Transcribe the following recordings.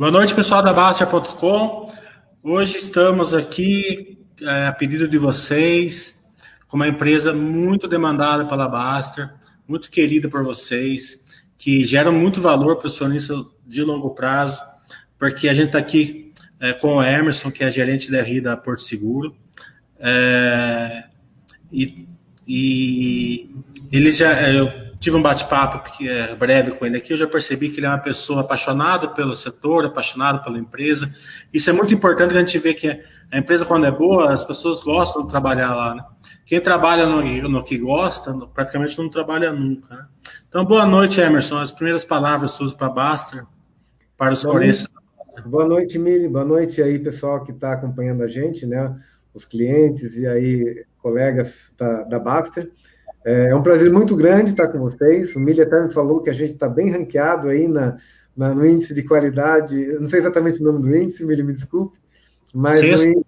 Boa noite, pessoal da Bastia.com. Hoje estamos aqui é, a pedido de vocês, com uma empresa muito demandada pela Baster, muito querida por vocês, que gera muito valor para o acionista de longo prazo, porque a gente está aqui é, com o Emerson, que é gerente da RI da Porto Seguro, é, e, e ele já. Eu, tive um bate-papo é, breve com ele aqui, eu já percebi que ele é uma pessoa apaixonada pelo setor, apaixonado pela empresa. Isso é muito importante a gente ver que a empresa, quando é boa, as pessoas gostam de trabalhar lá. Né? Quem trabalha no, no, que gosta, praticamente não trabalha nunca. Né? Então, boa noite, Emerson. As primeiras palavras suas para Baster, para os forenses. Boa noite, Mili. Boa noite aí, pessoal que está acompanhando a gente, né? Os clientes e aí colegas da, da Baxter. É, é um prazer muito grande estar com vocês. O Milha até me falou que a gente está bem ranqueado aí na, na, no índice de qualidade. Eu não sei exatamente o nome do índice, Milha, me desculpe. Mas censo,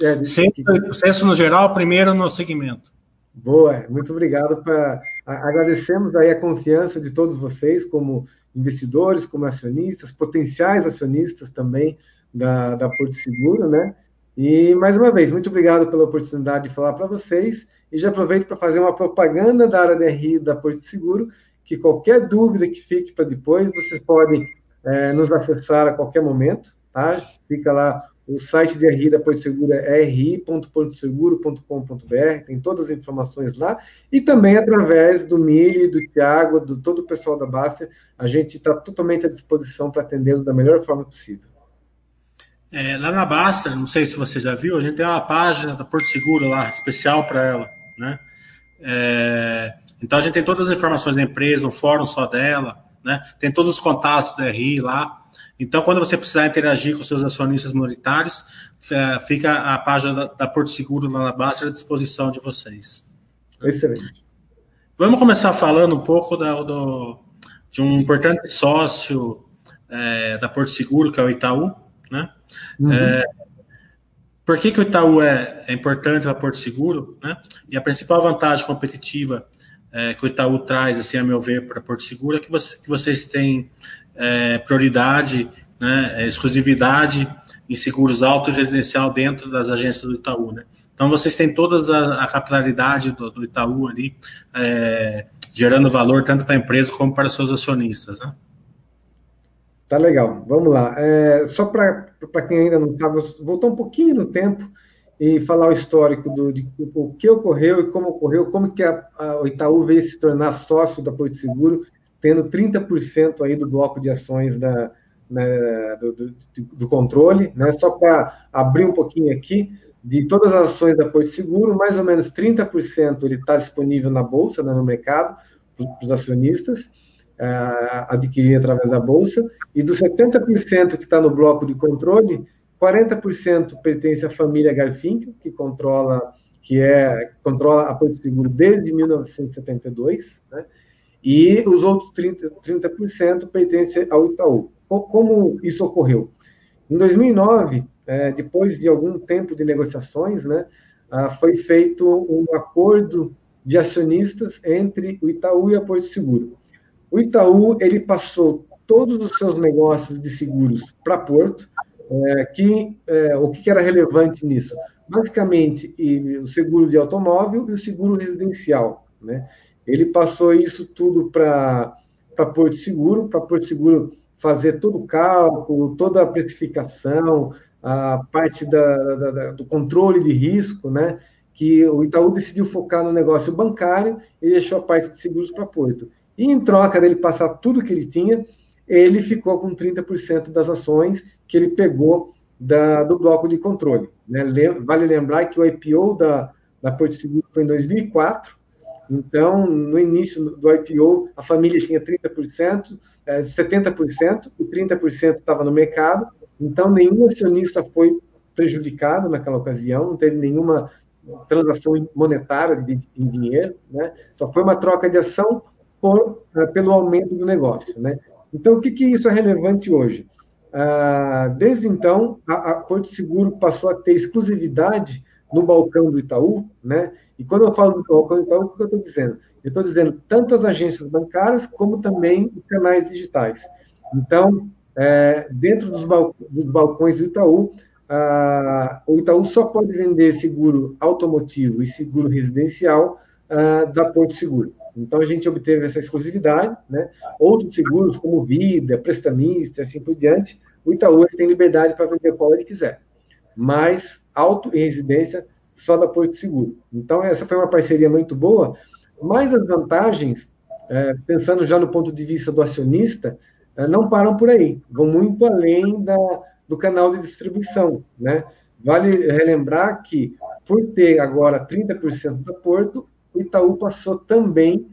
é, de... censo no geral, primeiro no segmento. Boa, muito obrigado. Pra, agradecemos aí a confiança de todos vocês, como investidores, como acionistas, potenciais acionistas também da, da Porto Seguro, né? E mais uma vez, muito obrigado pela oportunidade de falar para vocês. E já aproveito para fazer uma propaganda da área de RI da Porto Seguro, que qualquer dúvida que fique para depois, vocês podem é, nos acessar a qualquer momento, tá? Fica lá o site de RI da Porto Seguro é ri.portoseguro.com.br, tem todas as informações lá, e também através do Mili, do Tiago, do todo o pessoal da Baster, a gente está totalmente à disposição para atendê-los da melhor forma possível. É, lá na Baster, não sei se você já viu, a gente tem uma página da Porto Seguro lá, especial para ela né? É, então a gente tem todas as informações da empresa, um fórum só dela, né? Tem todos os contatos da RI lá. Então, quando você precisar interagir com seus acionistas minoritários, é, fica a página da, da Porto Seguro lá na base à disposição de vocês. Excelente. Vamos começar falando um pouco da, do, de um importante sócio é, da Porto Seguro, que é o Itaú, né? Uhum. É, por que, que o Itaú é, é importante para Porto Seguro? Né? E a principal vantagem competitiva é, que o Itaú traz, assim, a meu ver, para Porto Seguro é que, você, que vocês têm é, prioridade, né, é, exclusividade em seguros alto e residencial dentro das agências do Itaú. Né? Então, vocês têm toda a, a capilaridade do, do Itaú ali, é, gerando valor tanto para a empresa como para os seus acionistas. Né? Tá legal, vamos lá. É, só para quem ainda não estava, voltar um pouquinho no tempo e falar o histórico do, de o que ocorreu e como ocorreu, como que a, a, o Itaú veio se tornar sócio da Porto Seguro, tendo 30% aí do bloco de ações da, né, do, do, do, controle, né? Só para abrir um pouquinho aqui, de todas as ações da Porto Seguro, mais ou menos 30% ele está disponível na bolsa, né, no mercado, para os acionistas uh, adquirir através da bolsa, e dos 70% que está no bloco de controle, 40% pertence à família Garfinkel, que controla que é controla a Porto Seguro desde 1972, né? e os outros 30%, 30 pertencem ao Itaú. Como isso ocorreu? Em 2009, é, depois de algum tempo de negociações, né, ah, foi feito um acordo de acionistas entre o Itaú e a Porto Seguro. O Itaú ele passou todos os seus negócios de seguros para Porto. É, que, é, o que era relevante nisso? Basicamente, o seguro de automóvel e o seguro residencial. Né? Ele passou isso tudo para Porto Seguro, para Porto Seguro fazer todo o cálculo, toda a precificação, a parte da, da, da, do controle de risco, né? que o Itaú decidiu focar no negócio bancário e deixou a parte de seguros para Porto. E em troca dele passar tudo que ele tinha, ele ficou com 30% das ações que ele pegou da, do bloco de controle. Né? Vale lembrar que o IPO da, da Porto Seguro foi em 2004, então, no início do IPO, a família tinha 30%, 70% e 30% estava no mercado, então nenhum acionista foi prejudicado naquela ocasião, não teve nenhuma transação monetária de, em dinheiro, né? só foi uma troca de ação por, uh, pelo aumento do negócio. Né? Então, o que, que isso é relevante hoje? Uh, desde então, a, a Porto Seguro passou a ter exclusividade no balcão do Itaú, né? E quando eu falo do balcão do Itaú, o que eu estou dizendo? Eu estou dizendo tanto as agências bancárias como também os canais digitais. Então, é, dentro dos, bal dos, balcões do Itaú, ah, o Itaú só pode vender seguro automotivo e seguro residencial ah, da Porto Seguro. Então, a gente obteve essa exclusividade, né? Outros seguros, como vida, prestamista, assim por diante, o Itaú tem liberdade para vender qual ele quiser. Mas auto e residência só da Porto Seguro. Então, essa foi uma parceria muito boa, mas as vantagens, é, pensando já no ponto de vista do acionista, é, não param por aí, vão muito além da, do canal de distribuição. Né? Vale relembrar que, por ter agora 30% da Porto, o Itaú passou também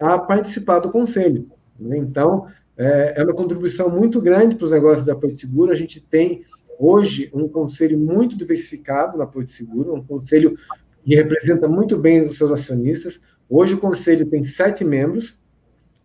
a participar do conselho. Né? Então, é, é uma contribuição muito grande para os negócios da Porto Seguro. A gente tem hoje um conselho muito diversificado na Porto Seguro, um conselho que representa muito bem os seus acionistas. Hoje o conselho tem sete membros.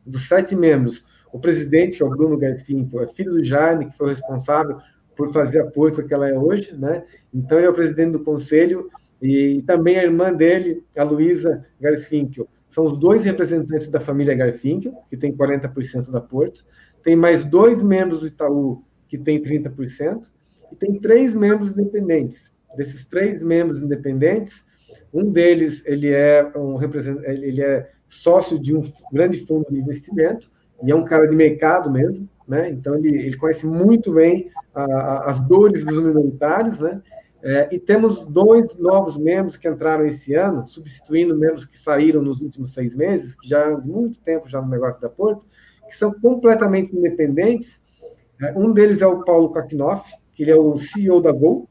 Dos sete membros, o presidente, que é o Bruno Garfinto, é filho do Jaime, que foi responsável por fazer a Porto que ela é hoje, né? Então ele é o presidente do conselho e também a irmã dele, a Luísa Garfinkel, são os dois representantes da família Garfinkel, que tem 40% da Porto. Tem mais dois membros do Itaú, que tem 30%, e tem três membros independentes. Desses três membros independentes, um deles ele é um ele é sócio de um grande fundo de investimento e é um cara de mercado mesmo, né? Então ele, ele conhece muito bem a, a, as dores dos minoritários, né? É, e temos dois novos membros que entraram esse ano, substituindo membros que saíram nos últimos seis meses, que já há muito tempo já no negócio da Porto, que são completamente independentes. É, um deles é o Paulo Kaknoff, que ele é o CEO da Gol.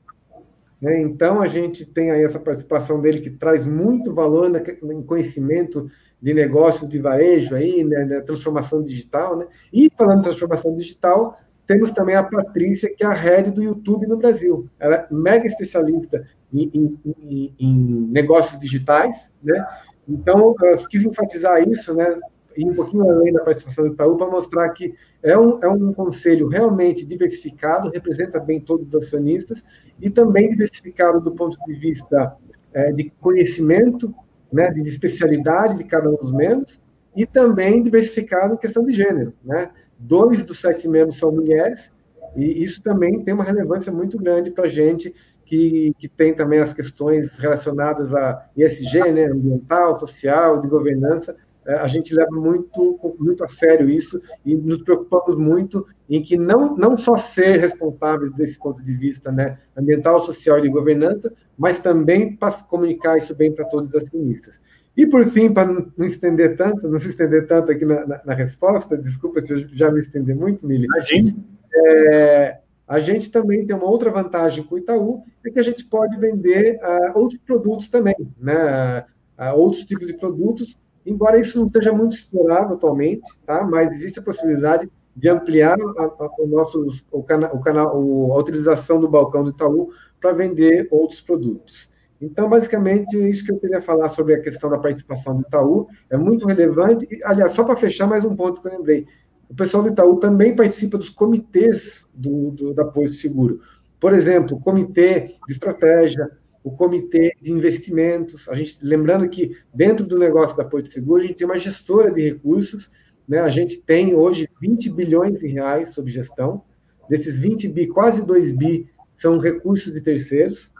Né? Então, a gente tem aí essa participação dele que traz muito valor em conhecimento de negócios de varejo, aí, né, transformação digital. Né? E, falando de transformação digital, temos também a Patrícia, que é a head do YouTube no Brasil. Ela é mega especialista em, em, em, em negócios digitais, né? Então, eu quis enfatizar isso, né? E um pouquinho além da participação do Itaú, para mostrar que é um, é um conselho realmente diversificado, representa bem todos os acionistas, e também diversificado do ponto de vista é, de conhecimento, né, de especialidade de cada um dos membros, e também diversificado em questão de gênero, né? Dois dos sete membros são mulheres, e isso também tem uma relevância muito grande para a gente que, que tem também as questões relacionadas a ESG, né, ambiental, social, de governança, é, a gente leva muito, muito a sério isso e nos preocupamos muito em que não, não só ser responsáveis desse ponto de vista né, ambiental, social e de governança, mas também para comunicar isso bem para todos os acionistas. E, por fim, para não estender tanto, não se estender tanto aqui na, na, na resposta, desculpa se eu já me estender muito, Mili. Imagina. É, a gente também tem uma outra vantagem com o Itaú, é que a gente pode vender uh, outros produtos também, né? Uh, outros tipos de produtos, embora isso não esteja muito explorado atualmente, tá? mas existe a possibilidade de ampliar a, a, o nosso, o o canal, a utilização do balcão do Itaú para vender outros produtos. Então, basicamente, isso que eu queria falar sobre a questão da participação do Itaú. É muito relevante. E, aliás, só para fechar mais um ponto que eu lembrei. O pessoal do Itaú também participa dos comitês do, do, da Porto Seguro. Por exemplo, o comitê de estratégia, o comitê de investimentos. A gente, lembrando que dentro do negócio da Porto Seguro, a gente tem uma gestora de recursos. Né? A gente tem hoje 20 bilhões de reais sob gestão. Desses 20 bi, quase 2 bi são recursos de terceiros.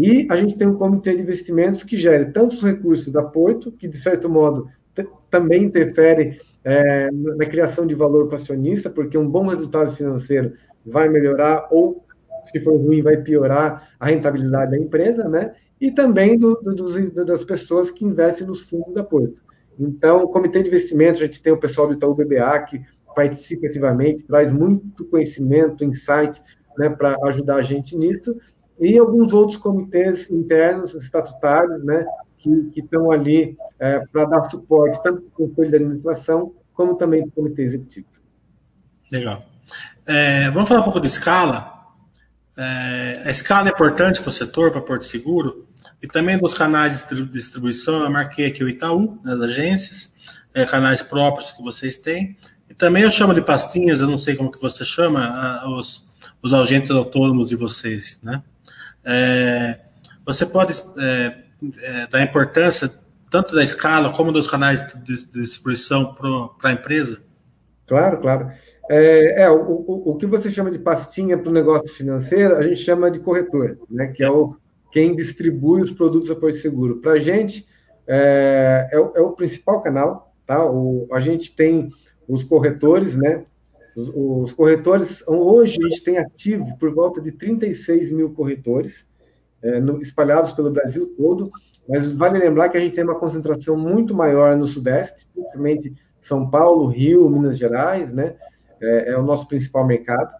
E a gente tem um comitê de investimentos que gera tantos recursos da Porto, que de certo modo também interfere é, na criação de valor para acionista, porque um bom resultado financeiro vai melhorar ou, se for ruim, vai piorar a rentabilidade da empresa, né? E também do, do, das pessoas que investem nos fundos da Porto. Então, o comitê de investimentos, a gente tem o pessoal do Itaú BBA que participa ativamente, traz muito conhecimento, insight, né, para ajudar a gente nisso e alguns outros comitês internos, estatutários, né, que, estão ali é, para dar suporte tanto para o Conselho de Administração, como também para o Comitê Executivo. Legal. É, vamos falar um pouco de escala. É, a escala é importante para o setor, para Porto Seguro, e também dos canais de distribuição, eu marquei aqui o Itaú, nas agências, é, canais próprios que vocês têm, e também eu chamo de pastinhas, eu não sei como que você chama, os, os agentes autônomos de vocês, né? É, você pode é, é, dar importância tanto da escala como dos canais de distribuição para a empresa? Claro, claro. É, é o, o, o, que você chama de pastinha para o negócio financeiro, a gente chama de corretor, né? Que é o quem distribui os produtos a Porto Seguro. Para a gente, é, é, é, o principal canal, tá? O, a gente tem os corretores, né? Os, os, corretores, hoje a gente tem ativo por volta de 36 mil corretores, é, no, espalhados pelo Brasil todo, mas vale lembrar que a gente tem uma concentração muito maior no Sudeste, principalmente São Paulo, Rio, Minas Gerais, né? É, é o nosso principal mercado.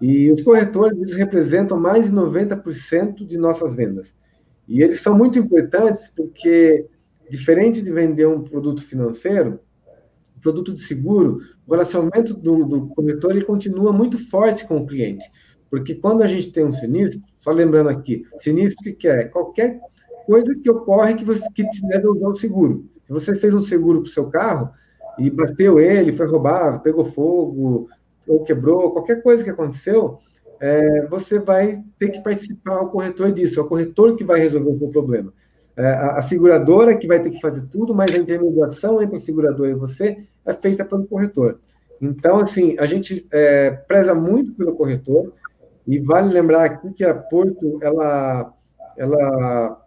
E os corretores representam mais de 90% de nossas vendas. E eles são muito importantes porque, diferente de vender um produto financeiro, produto de seguro, o relacionamento do, do corretor ele continua muito forte com o cliente. Porque quando a gente tem um sinistro, só lembrando aqui, sinistro que é? Qualquer coisa que ocorre que você que te deve usar o seguro. Se você fez um seguro para o seu carro e bateu ele, foi roubado, pegou fogo, ou quebrou, qualquer coisa que aconteceu, é, você vai ter que participar o corretor disso, é o corretor que vai resolver o seu problema. É, a, a, seguradora que vai ter que fazer tudo, mas a intermediação entre o segurador e você é feita pelo corretor. Então, assim, a gente é, preza muito pelo corretor, e vale lembrar aqui que a Porto, ela, ela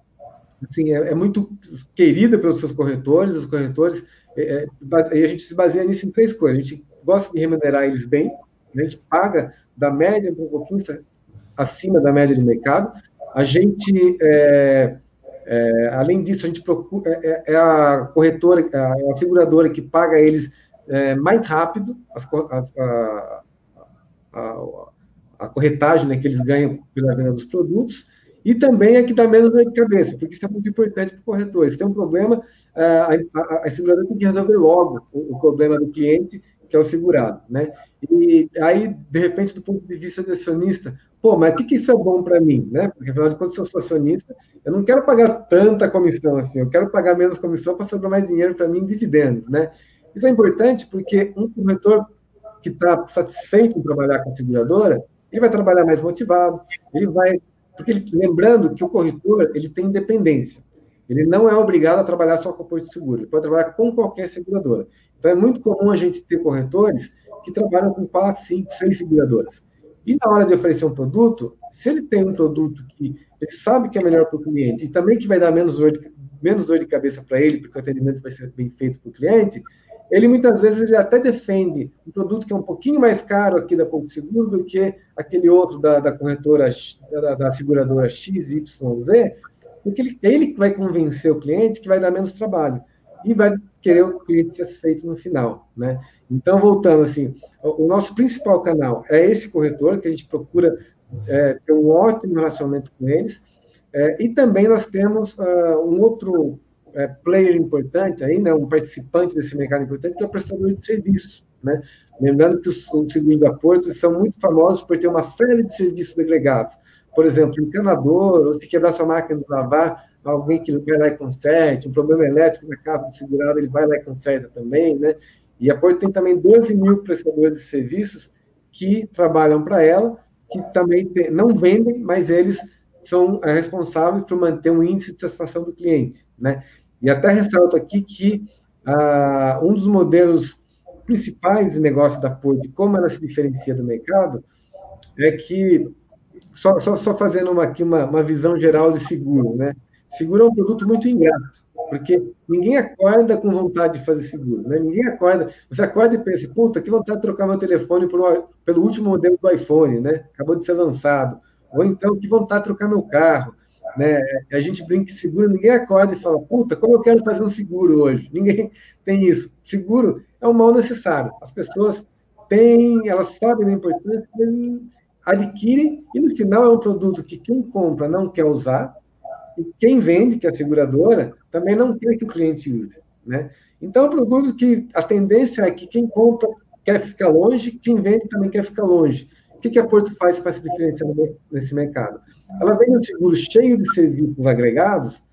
assim, é, é muito querida pelos seus corretores, os corretores, é, é e a gente se baseia nisso em três coisas. A gente gosta de remunerar eles bem, a gente paga da média um pouquinho acima da média de mercado. A gente, é, é, além disso, a gente procura, é, é, é a corretora, a, a, seguradora que paga eles é, mais rápido as, as, a, a, a, corretagem né, que eles ganham pela venda dos produtos. E também é que dá menos dor de cabeça, porque isso é muito importante para o corretor. Se tem um problema, a, a, a seguradora tem que resolver logo o, o problema do cliente que é o segurado, né? E aí, de repente, do ponto de vista de acionista, pô, mas o que, que isso é bom para mim, né? Porque, afinal de contas, eu sou acionista, eu não quero pagar tanta comissão assim, eu quero pagar menos comissão para sobrar mais dinheiro para mim em dividendos, né? Isso é importante porque um corretor que está satisfeito em trabalhar com a seguradora, ele vai trabalhar mais motivado, ele vai... Porque, ele, lembrando que o corretor, ele tem independência. Ele não é obrigado a trabalhar só com o posto de seguro, ele pode trabalhar com qualquer seguradora. Então, é muito comum a gente ter corretores que trabalham com quatro, cinco, seis seguradoras. E na hora de oferecer um produto, se ele tem um produto que ele sabe que é melhor para o cliente e também que vai dar menos dor de, menos dor de cabeça para ele, porque o atendimento vai ser bem feito para o cliente, ele muitas vezes ele até defende um produto que é um pouquinho mais caro aqui da Ponto Seguro do que aquele outro da, da corretora, da, da seguradora XYZ, porque ele, ele vai convencer o cliente que vai dar menos trabalho e vai querer o cliente satisfeito no final, né? Então, voltando assim, o, nosso principal canal é esse corretor, que a gente procura é, ter um ótimo relacionamento com eles, é, e também nós temos uh, um outro é, player importante aí, né, um participante desse mercado importante, que é o prestador de serviços, né? Lembrando que os, os seguros da Porto são muito famosos por ter uma série de serviços agregados. Por exemplo, encanador, ou se quebrar sua máquina de lavar, alguém que vai lá e conserte, um problema elétrico na casa do segurado, ele vai lá e conserta também, né? E a Porto tem também 12 mil prestadores de serviços que trabalham para ela, que também tem, não vendem, mas eles são é, responsáveis por manter um índice de satisfação do cliente, né? E até ressalto aqui que ah, um dos modelos principais de negócio da Porto, como ela se diferencia do mercado, é que só, só, só fazendo uma, aqui uma, uma visão geral de seguro, né? Seguro é um produto muito ingrato, porque ninguém acorda com vontade de fazer seguro, né? Ninguém acorda, você acorda e pensa, puta, que vontade de trocar meu telefone pelo, pelo último modelo do iPhone, né? Acabou de ser lançado. Ou então, que vontade de trocar meu carro, né? A gente brinca que seguro, ninguém acorda e fala, puta, como eu quero fazer um seguro hoje? Ninguém tem isso. Seguro é um mal necessário. As pessoas têm, elas sabem da importância, adquirem, e no final é um produto que quem compra não quer usar, quem vende, que é a seguradora, também não quer que o cliente use. Né? Então, é um produto que a tendência é que quem compra quer ficar longe, quem vende também quer ficar longe. O que, que a Porto faz para se diferenciar nesse mercado? Ela vende um seguro cheio de serviços agregados,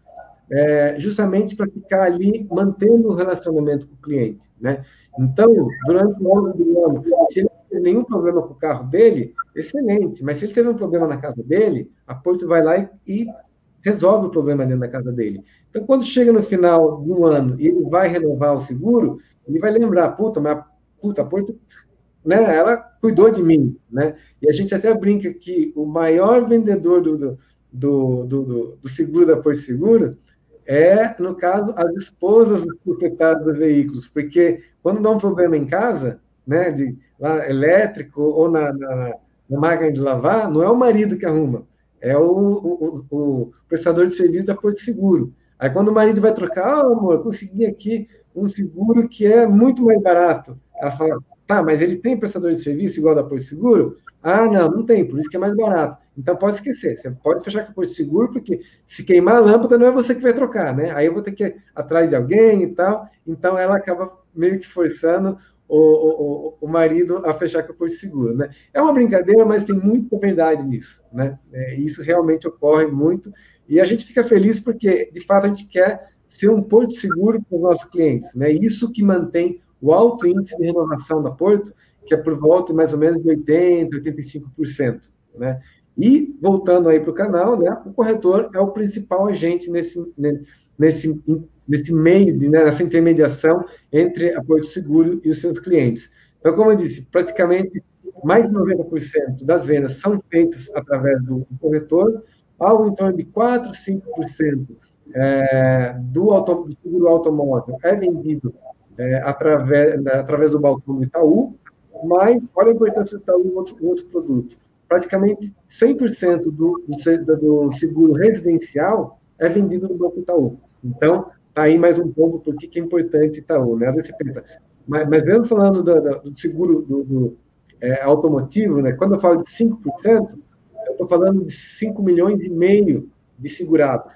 é, justamente para ficar ali mantendo o relacionamento com o cliente. Né? Então, durante o ano do ano, se ele não tem nenhum problema com o carro dele, excelente. Mas se ele teve um problema na casa dele, a Porto vai lá e, e resolve o problema dentro da casa dele. Então, quando chega no final do ano e ele vai renovar o seguro, ele vai lembrar, puta, mas puta, Porto, né, ela cuidou de mim, né? E a gente até brinca que o maior vendedor do, do, do, do, do seguro da Porto Seguro é, no caso, as esposas dos proprietários dos veículos, porque quando dá um problema em casa, né, de lá, elétrico ou na, na, na, máquina de lavar, não é o marido que arruma, é o, o, o, prestador de serviço da Porto Seguro. Aí quando o marido vai trocar, oh, amor, consegui aqui um seguro que é muito mais barato. Ela fala, tá, mas ele tem prestador de serviço igual da Porto Seguro? Ah, não, não tem, por isso que é mais barato. Então pode esquecer, você pode fechar com o posto seguro, porque se queimar a lâmpada não é você que vai trocar, né? Aí eu vou ter que ir atrás de alguém e tal. Então ela acaba meio que forçando o, o, o marido a fechar com o posto seguro, né? É uma brincadeira, mas tem muita verdade nisso, né? É, isso realmente ocorre muito e a gente fica feliz porque, de fato, a gente quer ser um porto seguro para os nossos clientes, né? Isso que mantém o alto índice de renovação da Porto, que é por volta de mais ou menos de 80%, 85%. Né? E, voltando aí para o canal, né, o corretor é o principal agente nesse, nesse, nesse meio, né, nessa intermediação entre a Porto Seguro e os seus clientes. Então, como eu disse, praticamente mais de 90% das vendas são feitas através do, corretor, algo em torno de 4, 5% é, do, auto, do seguro automóvel é vendido é, através, né, através do balcão do Itaú, mas olha a importância do Itaú em outro, outro produto praticamente 100% do, do, do seguro residencial é vendido no Banco Itaú. Então, tá aí mais um ponto por que é importante Itaú, né? Às vezes você pensa, mas, mas mesmo falando do, do seguro do, do é, automotivo, né? Quando eu falo de 5%, eu estou falando de 5 milhões e meio de segurados.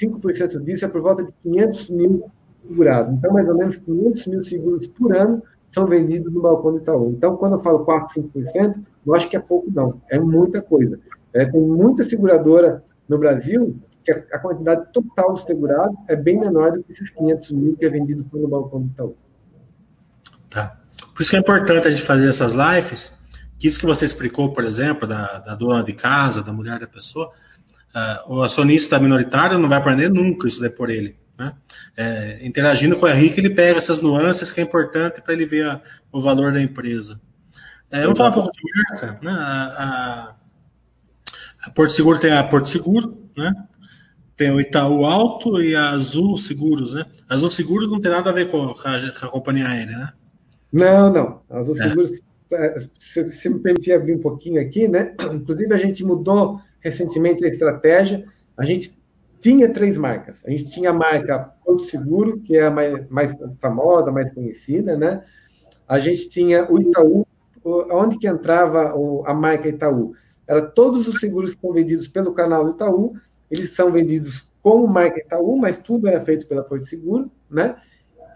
5% disso é por volta de 500 mil segurados. Então, mais ou menos 500 mil seguros por ano são vendidos no balcão do Itaú. Então, quando eu falo 4, 5%, eu acho que é pouco, não. É muita coisa. É, tem muita seguradora no Brasil que a, quantidade total de segurado é bem menor do que esses 500 mil que é vendido só no balcão do Itaú. Tá. Por isso que é importante a gente fazer essas lives, que isso que você explicou, por exemplo, da, da dona de casa, da mulher da pessoa, uh, o acionista minoritário não vai aprender nunca isso daí por ele. Né? É, interagindo com o Henrique, ele pega essas nuances que é importante para ele ver a, o valor da empresa. É, vamos falar um pouco de marca. Né? A, a, a, Porto Seguro tem a Porto Seguro, né? Tem o Itaú Alto e a Azul Seguros. Né? A Azul Seguros não tem nada a ver com a, com a companhia aérea, né? Não, não. A Azul é. Seguros, é, se, se me permitir abrir um pouquinho aqui, né? Inclusive, a gente mudou recentemente a estratégia. A gente tinha três marcas. A gente tinha a marca Porto Seguro, que é a mais, mais famosa, mais conhecida, né? A gente tinha o Itaú, onde que entrava a marca Itaú? Era todos os seguros que são vendidos pelo canal Itaú, eles são vendidos como marca Itaú, mas tudo era feito pela Porto Seguro, né?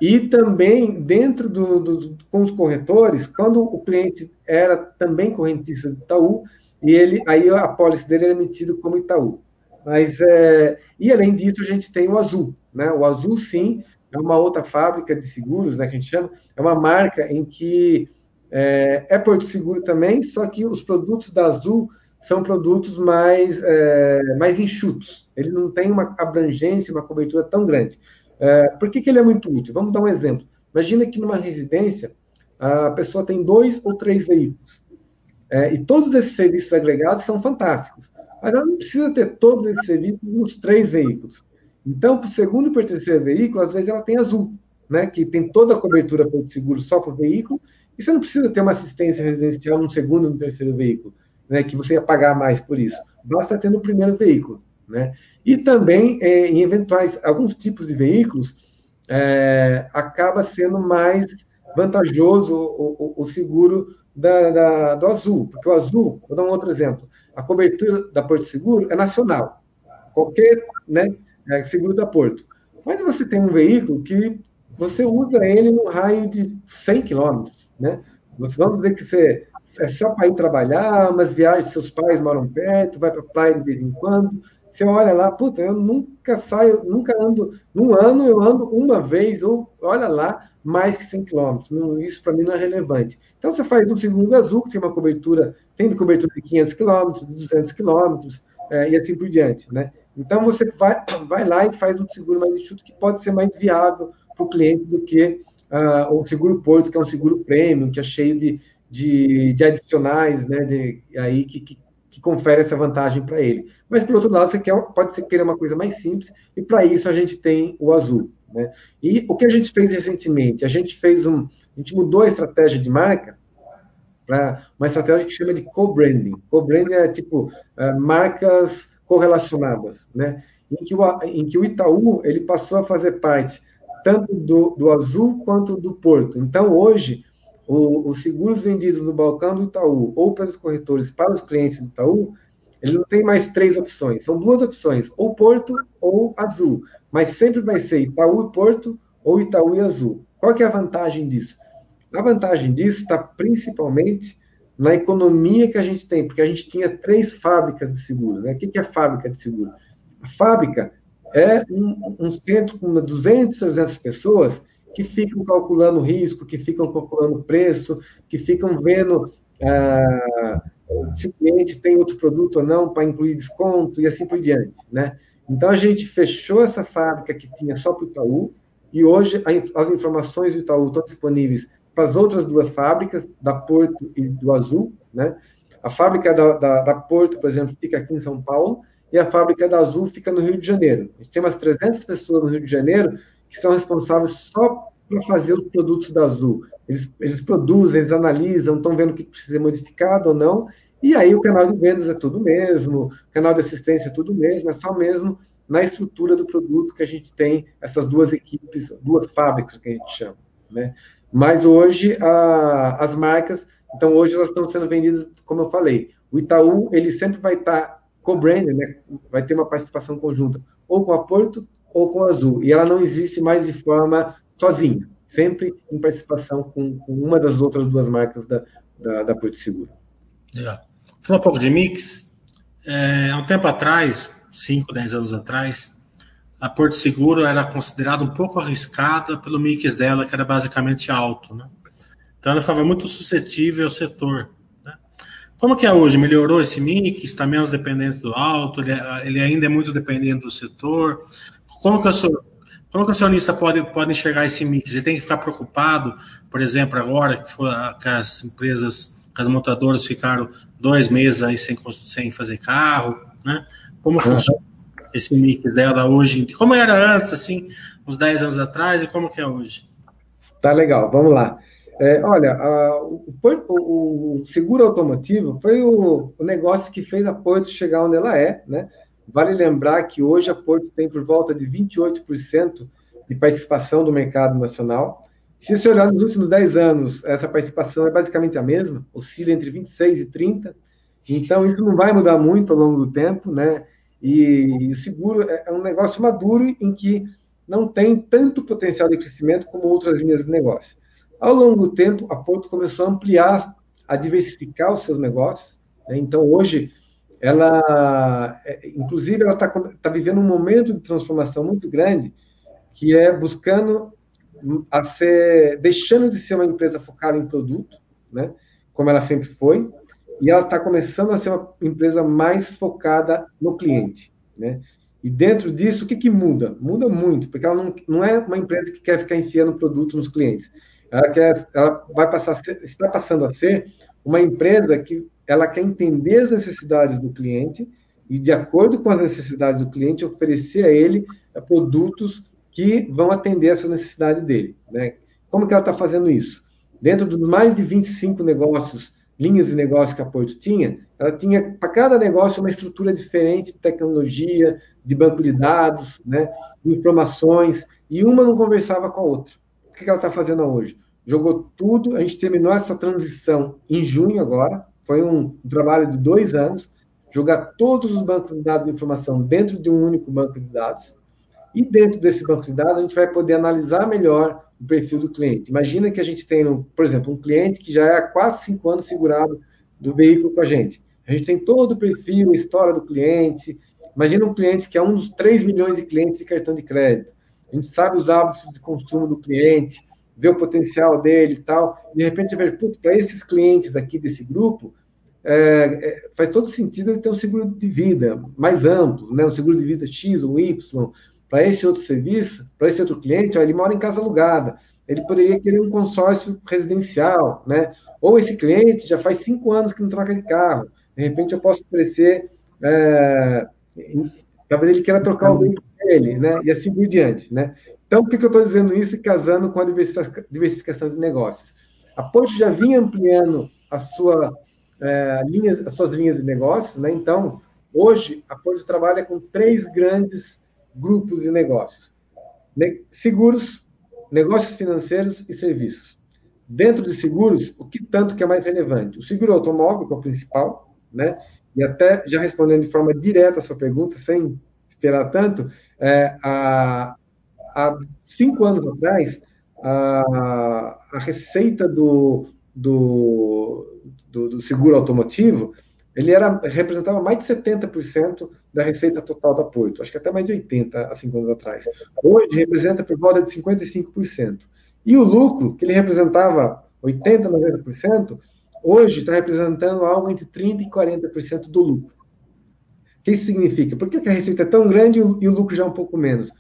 E também dentro do, do, com os corretores, quando o cliente era também correntista do Itaú, e ele aí a pólice dele era emitida como Itaú. Mas, é... E além disso, a gente tem o Azul. Né? O Azul, sim, é uma outra fábrica de seguros, né, que a gente chama, é uma marca em que é, é Porto Seguro também, só que os produtos da Azul são produtos mais, é, mais enxutos. Ele não tem uma abrangência, uma cobertura tão grande. É, por que, que ele é muito útil? Vamos dar um exemplo. Imagina que numa residência a pessoa tem dois ou três veículos. É, e todos esses serviços agregados são fantásticos. Mas ela não precisa ter todos esses serviços nos três veículos. Então, para o segundo e para o terceiro veículo, às vezes ela tem azul, né? que tem toda a cobertura o seguro só para o veículo, e você não precisa ter uma assistência residencial no segundo e no terceiro veículo, né? que você ia pagar mais por isso. Basta ter no primeiro veículo. Né? E também, é, em eventuais, alguns tipos de veículos, é, acaba sendo mais vantajoso o, o, o seguro da, da, do azul, porque o azul, vou dar um outro exemplo, a cobertura da Porto Seguro é nacional. Qualquer né, é seguro da Porto. Mas você tem um veículo que você usa ele num raio de 100 quilômetros, né? Vamos dizer que você é só para ir trabalhar, umas viagens, seus pais moram perto, vai para a praia de vez em quando. Você olha lá, puta, eu nunca saio, nunca ando, num ano eu ando uma vez, ou olha lá, mais que 100 quilômetros. Isso para mim não é relevante. Então você faz um seguro azul, que tem uma cobertura tem cobertura de 500 quilômetros, de 200 quilômetros, é, e assim por diante, né? Então, você vai, vai lá e faz um seguro mais enxuto que pode ser mais viável para o cliente do que uh, o seguro Porto, que é um seguro premium, que é cheio de, de, de adicionais, né, de, aí que, que, que confere essa vantagem para ele. Mas, por outro lado, você quer, pode ser querer uma coisa mais simples, e para isso a gente tem o azul. Né? E o que a gente fez recentemente? A gente fez um. A gente mudou a estratégia de marca para uma estratégia que chama de co-branding. Co-branding é tipo uh, marcas correlacionadas, né? Em que, o, em que o Itaú ele passou a fazer parte tanto do, do Azul quanto do Porto. Então, hoje, o, os seguros vendidos no balcão do Itaú ou pelos corretores para os clientes do Itaú, ele não tem mais três opções, são duas opções, ou Porto ou Azul, mas sempre vai ser Itaú e Porto ou Itaú e Azul. Qual que é a vantagem disso? A vantagem disso está principalmente na economia que a gente tem, porque a gente tinha três fábricas de seguro. Né? O que é fábrica de seguro? A fábrica é um, um centro com 200, 300 pessoas que ficam calculando risco, que ficam calculando preço, que ficam vendo ah, se o cliente tem outro produto ou não para incluir desconto e assim por diante, né? Então a gente fechou essa fábrica que tinha só para o Itaú e hoje as informações do Itaú estão disponíveis para as outras duas fábricas, da Porto e do Azul, né? A fábrica da, da, da Porto, por exemplo, fica aqui em São Paulo e a fábrica da Azul fica no Rio de Janeiro. A gente tem umas 300 pessoas no Rio de Janeiro que são responsáveis só para fazer os produtos da Azul. Eles, eles produzem, eles analisam, estão vendo o que precisa ser modificado ou não, e aí o canal de vendas é tudo mesmo, o canal de assistência é tudo mesmo, é só mesmo na estrutura do produto que a gente tem essas duas equipes, duas fábricas que a gente chama, né? Mas hoje a, as marcas, então hoje elas estão sendo vendidas, como eu falei, o Itaú ele sempre vai estar co-branded, né? vai ter uma participação conjunta, ou com a Porto ou com Azul. E ela não existe mais de forma sozinha, sempre em participação com, com uma das outras duas marcas da, da, da Porto Seguro. Legal. Um pouco de mix. É, um tempo atrás, 5, 10 anos atrás, a Porto Seguro era considerada um pouco arriscada pelo mix dela, que era basicamente alto. Né? Então ela ficava muito suscetível ao setor. Como que é hoje? Melhorou esse mix? Está menos dependente do alto? Ele, ele, ainda é muito dependente do setor? Como que o senhor, como que o acionista pode, pode enxergar esse mix? Ele tem que ficar preocupado, por exemplo, agora que as empresas, que as montadoras ficaram dois meses aí sem, sem fazer carro, né? Como uhum. funciona esse mix dela hoje? Como era antes, assim, uns 10 anos atrás, e como que é hoje? Tá legal, vamos lá. É, olha, a, o, o, o, seguro automotivo foi o, o, negócio que fez a Porto chegar onde ela é, né? Vale lembrar que hoje a Porto tem por volta de 28% de participação do mercado nacional. Se você olhar nos últimos 10 anos, essa participação é basicamente a mesma, oscila entre 26 e 30. Então, isso não vai mudar muito ao longo do tempo, né? E, o seguro é, é um negócio maduro em que não tem tanto potencial de crescimento como outras linhas de negócio. Ao longo do tempo, a Porto começou a ampliar, a diversificar os seus negócios. Né? Então, hoje, ela, é, inclusive, ela está tá vivendo um momento de transformação muito grande, que é buscando a ser, deixando de ser uma empresa focada em produto, né? como ela sempre foi, e ela está começando a ser uma empresa mais focada no cliente. Né? E dentro disso, o que, que muda? Muda muito, porque ela não, não é uma empresa que quer ficar enfiando produto nos clientes ela, quer, ela vai passar está passando a ser uma empresa que ela quer entender as necessidades do cliente e, de acordo com as necessidades do cliente, oferecer a ele é, produtos que vão atender essa necessidade dele. Né? Como que ela está fazendo isso? Dentro dos mais de 25 negócios, linhas de negócio que a Porto tinha, ela tinha para cada negócio uma estrutura diferente de tecnologia, de banco de dados, né, de informações, e uma não conversava com a outra. O que ela está fazendo hoje? Jogou tudo, a gente terminou essa transição em junho agora, foi um, trabalho de dois anos, jogar todos os bancos de dados de informação dentro de um único banco de dados, e dentro desse banco de dados a gente vai poder analisar melhor o perfil do cliente. Imagina que a gente tem, por exemplo, um cliente que já é há 4, 5 anos segurado do veículo com a gente. A gente tem todo o perfil, a história do cliente. Imagina um cliente que é um dos 3 milhões de clientes de cartão de crédito a gente sabe os hábitos de consumo do cliente, vê o potencial dele e tal, de repente ver, para esses clientes aqui desse grupo, é, é, faz todo sentido ele ter um seguro de vida mais amplo, né? um seguro de vida X ou Y, para esse outro serviço, para esse outro cliente, ó, ele mora em casa alugada, ele poderia querer um consórcio residencial, né? Ou esse cliente já faz cinco anos que não troca de carro, de repente eu posso oferecer, é, talvez ele queira trocar o veículo dele, né? E assim por diante, né? Então, por que, eu estou dizendo isso e casando com a diversificação de negócios? A Ponte já vinha ampliando a sua, é, linha, as suas linhas de negócios, né? Então, hoje, a Ponte trabalha com três grandes grupos de negócios: seguros, negócios financeiros e serviços. Dentro de seguros, o que tanto que é mais relevante? O seguro automóvel, que é o principal, né? E até já respondendo de forma direta a sua pergunta, sem esperar tanto, é, há, há cinco anos atrás, a, a receita do, do, do, do, seguro automotivo, ele era, representava mais de 70% da receita total da Porto, acho que até mais de 80% há cinco anos atrás. Hoje representa por volta de 55%. E o lucro, que ele representava 80%, 90%, hoje está representando algo entre 30% e 40% do lucro. O que isso significa? Por que a receita é tão grande e o lucro já é um pouco menos?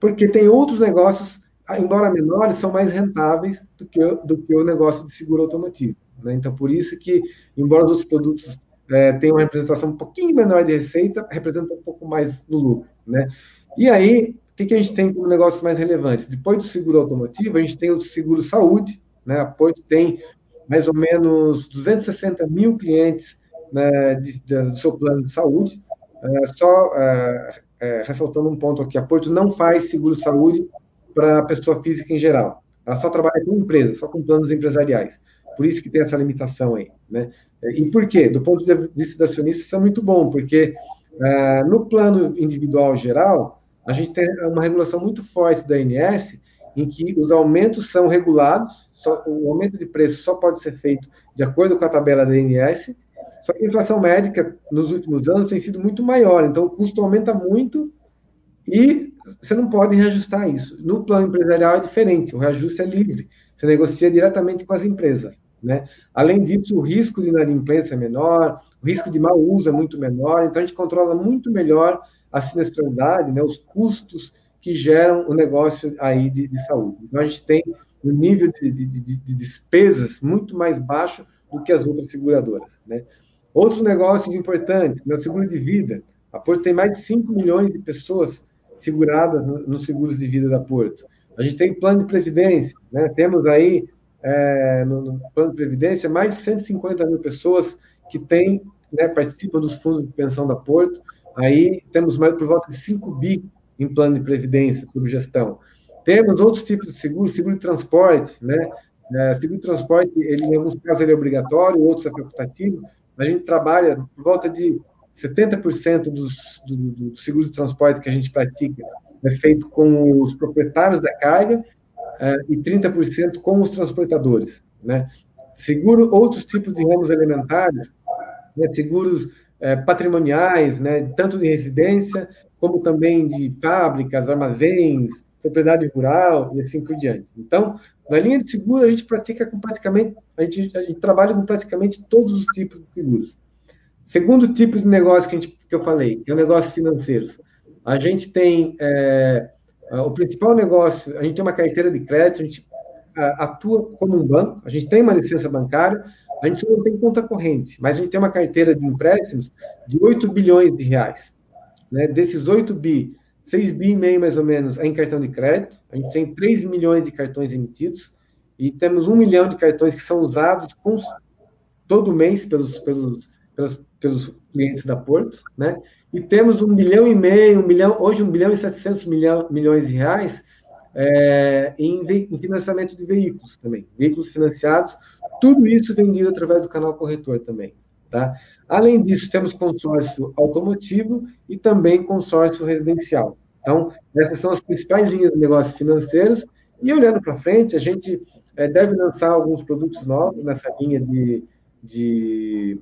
Porque tem outros negócios, embora menores, são mais rentáveis do que, do que o negócio de seguro automotivo. Né? Então, por isso que, embora os outros produtos é, tenham uma representação um pouquinho menor de receita, representa um pouco mais no lucro. Né? E aí, o que, que a gente tem como negócios mais relevantes? Depois do seguro automotivo, a gente tem o seguro saúde, né? A Porto tem mais ou menos 260 mil clientes né, de, de, do seu plano de saúde. É, só é, é, ressaltando um ponto aqui, a Porto não faz seguro-saúde para pessoa física em geral. Ela só trabalha com empresas, só com planos empresariais. Por isso que tem essa limitação aí. Né? E por quê? Do ponto de vista do acionista, isso é muito bom, porque é, no plano individual geral, a gente tem uma regulação muito forte da ANS, em que os aumentos são regulados, só, o aumento de preço só pode ser feito de acordo com a tabela da ANS, só que a inflação médica nos últimos anos tem sido muito maior, então o custo aumenta muito e você não pode reajustar isso. No plano empresarial é diferente, o reajuste é livre, você negocia diretamente com as empresas. Né? Além disso, o risco de inadimplência é menor, o risco de mau uso é muito menor, então a gente controla muito melhor a sinistralidade, né, os custos que geram o negócio aí de, de saúde. Então a gente tem um nível de, de, de, despesas muito mais baixo do que as outras seguradoras. Né? Outros negócios importantes, o seguro de vida. A Porto tem mais de 5 milhões de pessoas seguradas nos seguros de vida da Porto. A gente tem plano de previdência, né? temos aí é, no, no, plano de previdência mais de 150 mil pessoas que têm, né, participam dos fundos de pensão da Porto. Aí temos mais por volta de 5 bi em plano de previdência por gestão. Temos outros tipos de seguro, seguro de transporte, né? É, seguro de transporte, ele, em alguns casos ele é obrigatório, outros é facultativo. A gente trabalha por volta de 70% dos do, do de transporte que a gente pratica é feito com os proprietários da carga é, e 30% com os transportadores, né? Seguro outros tipos de ramos elementares, né? seguros é, patrimoniais, né? Tanto de residência como também de fábricas, armazéns, propriedade rural e assim por diante. Então, na linha de seguro, a gente pratica com praticamente, a gente, a gente trabalha com praticamente todos os tipos de seguros. Segundo tipo de negócio que, gente, que eu falei, que é o negócio financeiro. A gente tem é, o principal negócio, a gente tem uma carteira de crédito, a gente atua como um banco, a gente tem uma licença bancária, a gente não tem conta corrente, mas a gente tem uma carteira de empréstimos de 8 bilhões de reais. Né? Desses 8 bi, 6 bi e meio mais ou menos em cartão de crédito, a gente tem 3 milhões de cartões emitidos e temos 1 milhão de cartões que são usados todo mês pelos, pelos, pelos, pelos clientes da Porto, né? E temos um milhão e meio, um milhão, hoje um bilhão e 700 milhão, milhões de reais é, em, em, financiamento de veículos também, veículos financiados, tudo isso vendido através do canal corretor também, tá? Além disso, temos consórcio automotivo e também consórcio residencial. Então, essas são as principais linhas de negócios financeiros. E olhando para frente, a gente é, deve lançar alguns produtos novos nessa linha de, de,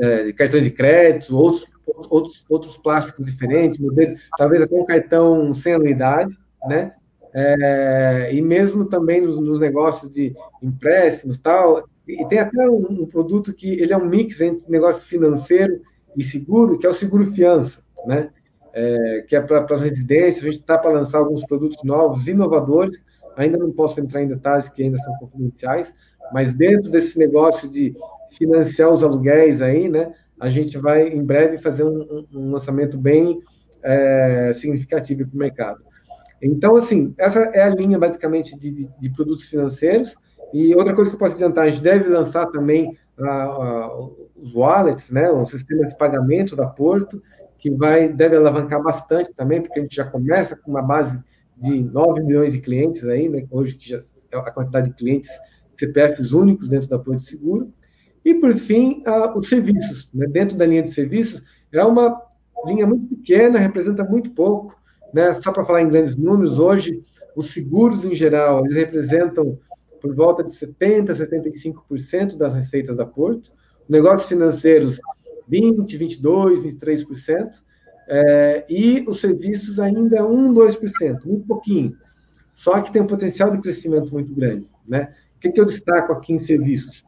é, de cartões de crédito, outros, outros, outros plásticos diferentes, modelos, talvez até um cartão sem anuidade, né? É, e mesmo também nos, nos negócios de empréstimos tal, e tem até um, um, produto que ele é um mix entre negócio financeiro e seguro, que é o seguro fiança, né? É, que é para as residências. A gente está para lançar alguns produtos novos, inovadores. ainda não posso entrar em detalhes que ainda são confidenciais, mas dentro desse negócio de financiar os aluguéis aí, né, a gente vai em breve fazer um, um lançamento bem é, significativo para o mercado. Então, assim, essa é a linha basicamente de, de, de, produtos financeiros. E outra coisa que eu posso adiantar, a gente deve lançar também os wallets, né, o sistema de pagamento da Porto, que vai deve alavancar bastante também, porque a gente já começa com uma base de 9 milhões de clientes aí, né, hoje que já a quantidade de clientes CPFs únicos dentro da Porto Seguro. E, por fim, os serviços. Né, dentro da linha de serviços, é uma linha muito pequena, representa muito pouco. Né, só para falar em grandes números, hoje, os seguros em geral, eles representam por volta de 70%, 75% das receitas da Porto. Negócios financeiros, 20%, 22%, 23%. É, e os serviços ainda 1, 2%, muito pouquinho. Só que tem um potencial de crescimento muito grande. Né? O que, que eu destaco aqui em serviços?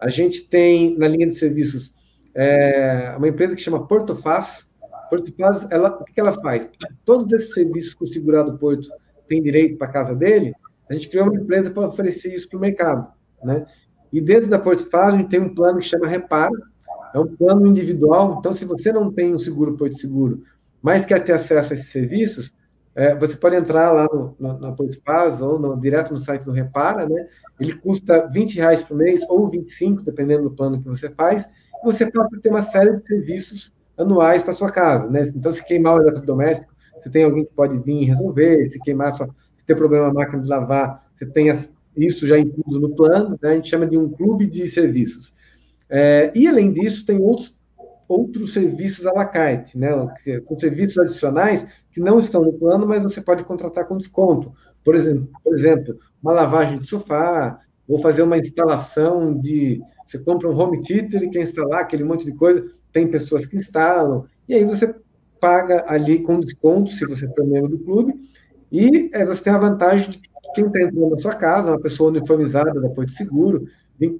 A gente tem, na linha de serviços, é, uma empresa que chama Portofaz. Portofaz, ela, o que, que ela faz? Todos esses serviços que o segurado Porto tem direito para casa dele, a gente criou uma empresa para oferecer isso para o mercado. Né? E dentro da a gente tem um plano que chama Repara, é um plano individual. Então, se você não tem um seguro Porto Seguro, mas quer ter acesso a esses serviços, é, você pode entrar lá no, no, na Portofaz ou no, direto no site do Repara, né? Ele custa 20 reais por mês ou 25, dependendo do plano que você faz. E você pode ter uma série de serviços anuais para sua casa, né? Então, se queimar o eletrodoméstico, você tem alguém que pode vir resolver. Se queimar sua, ter problema na máquina de lavar, você tem isso já incluso no plano. Né? A gente chama de um clube de serviços. É, e além disso, tem outros outros serviços à la carte, né? Com serviços adicionais que não estão no plano, mas você pode contratar com desconto. Por exemplo, por exemplo, uma lavagem de sofá, ou fazer uma instalação de. Você compra um home theater e quer instalar aquele monte de coisa, tem pessoas que instalam, e aí você paga ali com desconto, se você for membro do clube, e é, você tem a vantagem de quem está entrando na sua casa, uma pessoa uniformizada da Porto Seguro,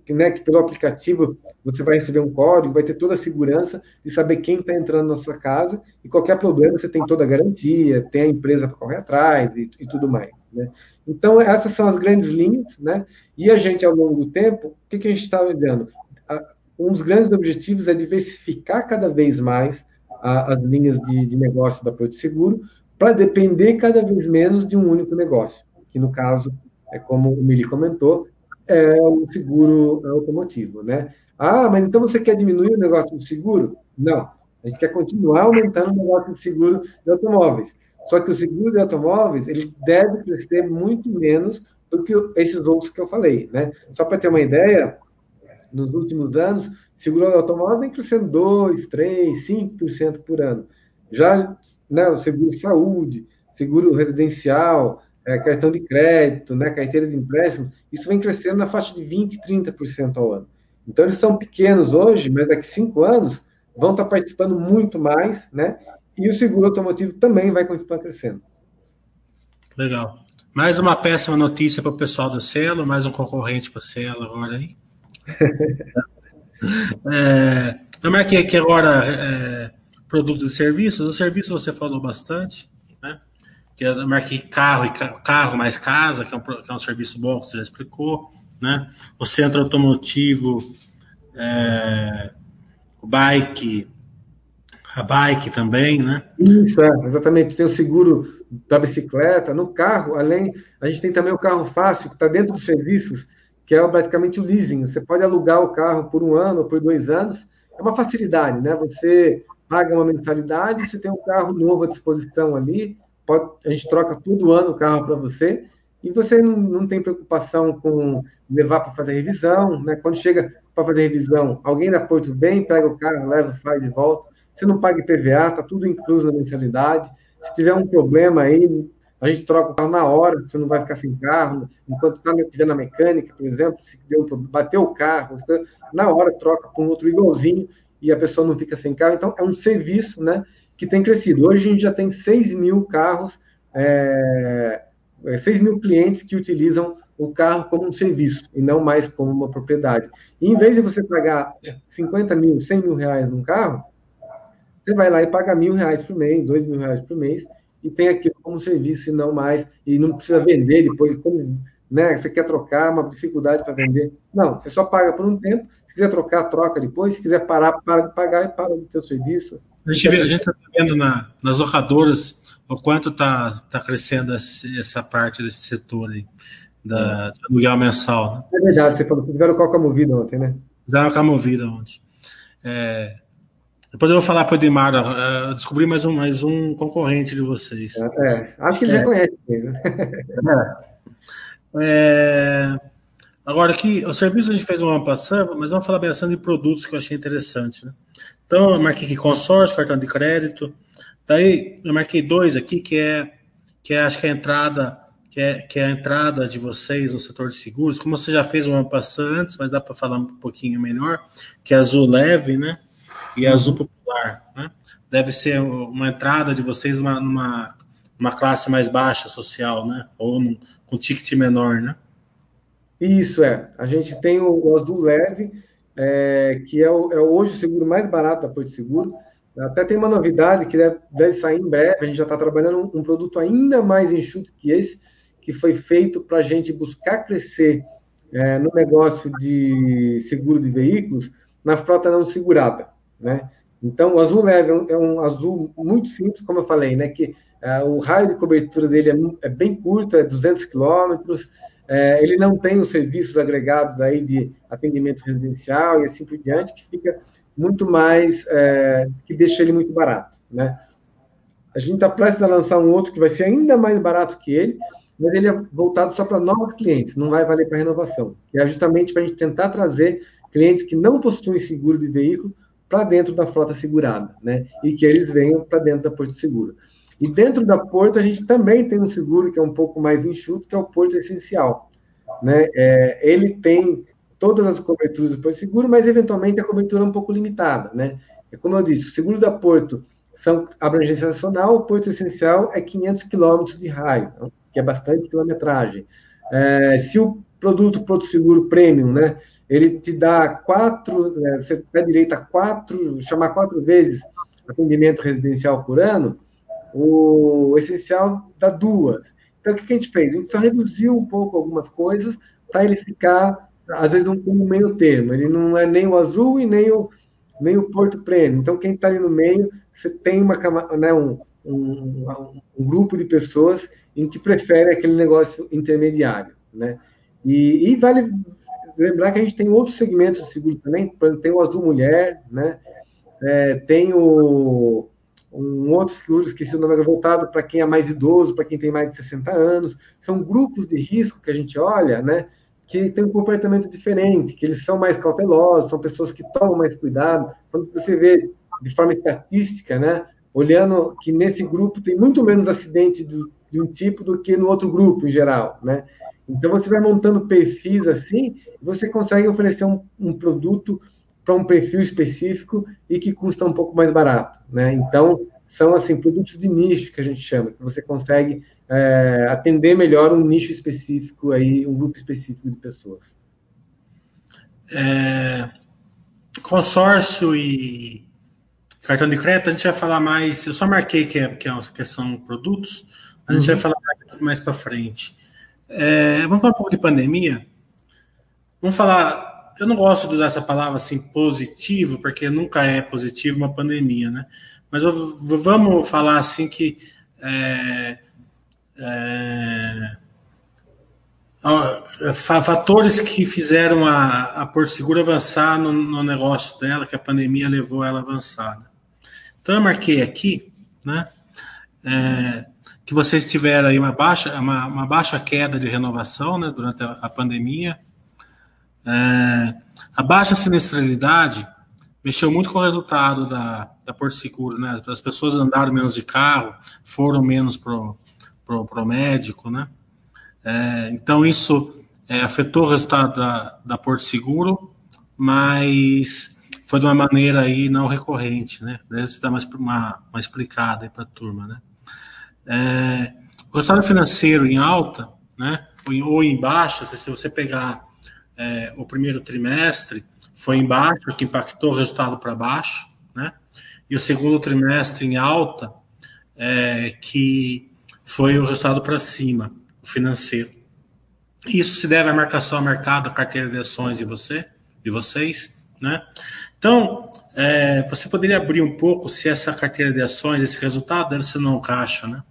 né, que pelo aplicativo você vai receber um código, vai ter toda a segurança de saber quem está entrando na sua casa, e qualquer problema você tem toda a garantia, tem a empresa para correr atrás e, e tudo mais. Né? Então, essas são as grandes linhas, né? E a gente, ao longo do tempo, o que, que a gente está olhando? Um dos grandes objetivos é diversificar cada vez mais a, as linhas de, de negócio da Porto Seguro, para depender cada vez menos de um único negócio, que no caso, é como o Mili comentou, é o seguro automotivo, né? Ah, mas então você quer diminuir o negócio do seguro? Não. A gente quer continuar aumentando o negócio de seguro de automóveis. Só que o seguro de automóveis ele deve crescer muito menos do que esses outros que eu falei, né? Só para ter uma ideia, nos últimos anos, seguro de automóvel vem crescendo 2, 3, 5% por ano. Já né, o seguro de saúde, seguro residencial, é, cartão de crédito, né, carteira de empréstimo, isso vem crescendo na faixa de 20%, 30% ao ano. Então, eles são pequenos hoje, mas daqui a cinco anos vão estar participando muito mais, né? E o seguro automotivo também vai continuar crescendo. Legal. Mais uma péssima notícia para o pessoal do selo, mais um concorrente para o selo agora aí. é, eu marquei aqui agora é, produtos e serviços. O serviço você falou bastante, né? Que eu marquei carro e carro mais casa, que é um, que é um serviço bom que você já explicou, né? O centro automotivo, é, o bike a bike também, né? Isso, é, exatamente. Tem o seguro da bicicleta, no carro, além, a gente tem também o carro fácil, que está dentro dos serviços, que é basicamente o leasing. Você pode alugar o carro por um ano ou por dois anos. É uma facilidade, né? Você paga uma mensalidade, você tem um carro novo à disposição ali, pode, a gente troca todo ano o carro para você, e você não, não tem preocupação com levar para fazer revisão, né? Quando chega para fazer revisão, alguém da Porto bem, pega o carro, leva, faz de volta você não paga IPVA, está tudo incluso na mensalidade. Se tiver um problema aí, a gente troca o carro na hora, você não vai ficar sem carro. Enquanto está estiver na mecânica, por exemplo, se deu, bateu o carro, na hora troca com outro igualzinho e a pessoa não fica sem carro. Então, é um serviço né, que tem crescido. Hoje a gente já tem 6 mil carros, é, 6 é, mil clientes que utilizam o carro como um serviço e não mais como uma propriedade. E em vez de você pagar 50 mil, 100 mil reais num carro, você vai lá e paga mil reais por mês, dois mil reais por mês, e tem aquilo como serviço e não mais, e não precisa vender depois, como né, você quer trocar, uma dificuldade para vender. Não, você só paga por um tempo, quiser trocar, troca depois, se quiser parar, para de pagar e para de ter o serviço. A gente está vendo na, nas locadoras o quanto está tá crescendo essa parte desse setor aí, da, do aluguel mensal. Né? É verdade, você falou que tiveram coca movida ontem, né? Fizeram coca movida ontem. É, depois eu vou falar para o Edmar, uh, descobri mais um, mais um concorrente de vocês. É, é acho que ele é. já conhece. Né? É. Agora aqui, o serviço a gente fez uma passando, mas vamos falar bastante de produtos que eu achei interessante. Né? Então, eu marquei aqui consórcio, cartão de crédito. Daí eu marquei dois aqui, que é, que é acho que é a entrada, que é, que é a entrada de vocês no setor de seguros. Como você já fez uma passando antes, mas dá para falar um pouquinho melhor, que é azul leve, né? e azul popular. Né? Deve ser uma entrada de vocês numa, numa, numa classe mais baixa social, né? ou num, com ticket menor. Né? Isso é. A gente tem o, azul leve, é, que é, o, é hoje o seguro mais barato da Porto Seguro. Até tem uma novidade que deve, deve sair em breve. A gente já está trabalhando um, um, produto ainda mais enxuto que esse, que foi feito para a gente buscar crescer é, no negócio de seguro de veículos na frota não segurada né? Então, o azul leve é um azul muito simples, como eu falei, né? Que é, o raio de cobertura dele é, é bem curto, é 200 quilômetros. É, ele não tem os serviços agregados aí de atendimento residencial e assim por diante, que fica muito mais, é, que deixa ele muito barato, né? A gente está prestes a lançar um outro que vai ser ainda mais barato que ele, mas ele é voltado só para novos clientes, não vai valer para renovação. Que é justamente para a gente tentar trazer clientes que não possuem seguro de veículo para dentro da frota segurada, né? E que eles venham para dentro da Porto Seguro. E dentro da Porto, a gente também tem um seguro que é um pouco mais enxuto, que é o Porto Essencial. Né? É, ele tem todas as coberturas do Porto Seguro, mas eventualmente a cobertura é um pouco limitada. Né? É como eu disse, o seguro da Porto são abrangência nacional, o Porto Essencial é 500 quilômetros de raio, né? que é bastante quilometragem. É, se o produto Porto Seguro Premium, né, ele te dá quatro, né, você tem direito a quatro, chamar quatro vezes atendimento residencial por ano, o essencial dá duas. Então, o que a gente fez? A gente só reduziu um pouco algumas coisas para ele ficar, às vezes, um, um meio termo. Ele não é nem o azul e nem o, nem o Porto Prêmio. Então, quem está ali no meio, você tem uma, né, um, um, um, grupo de pessoas em que prefere aquele negócio intermediário. Né? E, e vale lembrar que a gente tem outros segmentos de seguro também, tem o Azul Mulher, né? É, tem o, um outro seguro, esqueci o nome, voltado para quem é mais idoso, para quem tem mais de 60 anos. São grupos de risco que a gente olha, né? Que tem um comportamento diferente, que eles são mais cautelosos, são pessoas que tomam mais cuidado. Quando você vê de forma estatística, né? Olhando que nesse grupo tem muito menos acidente de, de um tipo do que no outro grupo em geral, né? Então, você vai montando perfis assim, você consegue oferecer um, um produto para um perfil específico e que custa um pouco mais barato, né? Então, são, assim, produtos de nicho que a gente chama, que você consegue é, atender melhor um nicho específico aí, um grupo específico de pessoas. É, consórcio e cartão de crédito, a gente vai falar mais, eu só marquei que, é, que, é, que são produtos, a gente uhum. vai falar mais, mais para frente. É, vamos falar um pouco de pandemia. Vamos falar. Eu não gosto de usar essa palavra assim, positivo, porque nunca é positivo uma pandemia, né? Mas vamos falar assim que. É, é, fatores que fizeram a, a Porto Seguro avançar no, no, negócio dela, que a pandemia levou ela a avançar. Então eu marquei aqui, né? É, que vocês tiveram aí uma baixa, uma, uma baixa queda de renovação né, durante a, a pandemia. É, a baixa sinistralidade mexeu muito com o resultado da, da Porto Seguro, né? As pessoas andaram menos de carro, foram menos pro, pro, pro médico, né? É, então isso é, afetou o resultado da, da Porto Seguro, mas foi de uma maneira aí não recorrente, né? Deve dar uma, uma, uma explicada aí para a turma, né? É, o resultado financeiro em alta, né, ou em baixa, se você pegar é, o primeiro trimestre, foi em baixa, que impactou o resultado para baixo, né, e o segundo trimestre em alta, é, que foi o resultado para cima, o financeiro. Isso se deve à marcação a mercado, a carteira de ações de você, de vocês, né? Então, é, você poderia abrir um pouco se essa carteira de ações, esse resultado deve ser não caixa, né?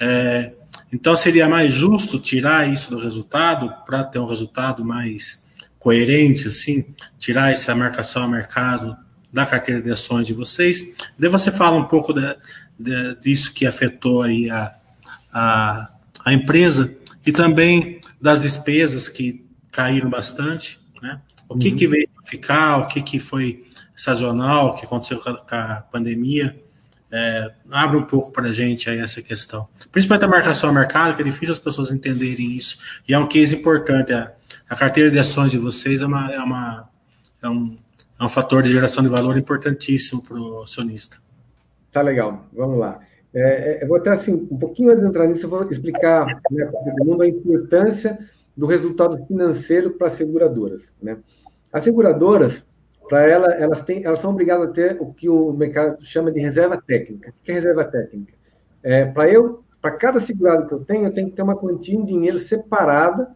É, então, seria mais justo tirar isso do resultado para ter um resultado mais coerente, assim, tirar essa marcação a mercado da carteira de ações de vocês. Daí você fala um pouco de, de, disso que afetou aí a, a, a empresa e também das despesas que caíram bastante, né? O que, uhum. que veio ficar, o que, que foi sazonal, o que aconteceu com a, com a pandemia. É, abre um pouco para a gente aí essa questão. Principalmente a marcação ao mercado, que é difícil as pessoas entenderem isso. E é um case importante. A, a carteira de ações de vocês é, uma, é, uma, é, um, é um fator de geração de valor importantíssimo para o acionista. Tá legal, vamos lá. É, é, eu vou até assim, um pouquinho antes de entrar nisso, eu vou explicar né, para todo mundo a importância do resultado financeiro para as seguradoras. Né? As seguradoras, para ela, elas, têm, elas são obrigadas a ter o que o mercado chama de reserva técnica. O que é reserva técnica? É, para eu, para cada segurado que eu tenho, eu tenho que ter uma quantia em dinheiro separada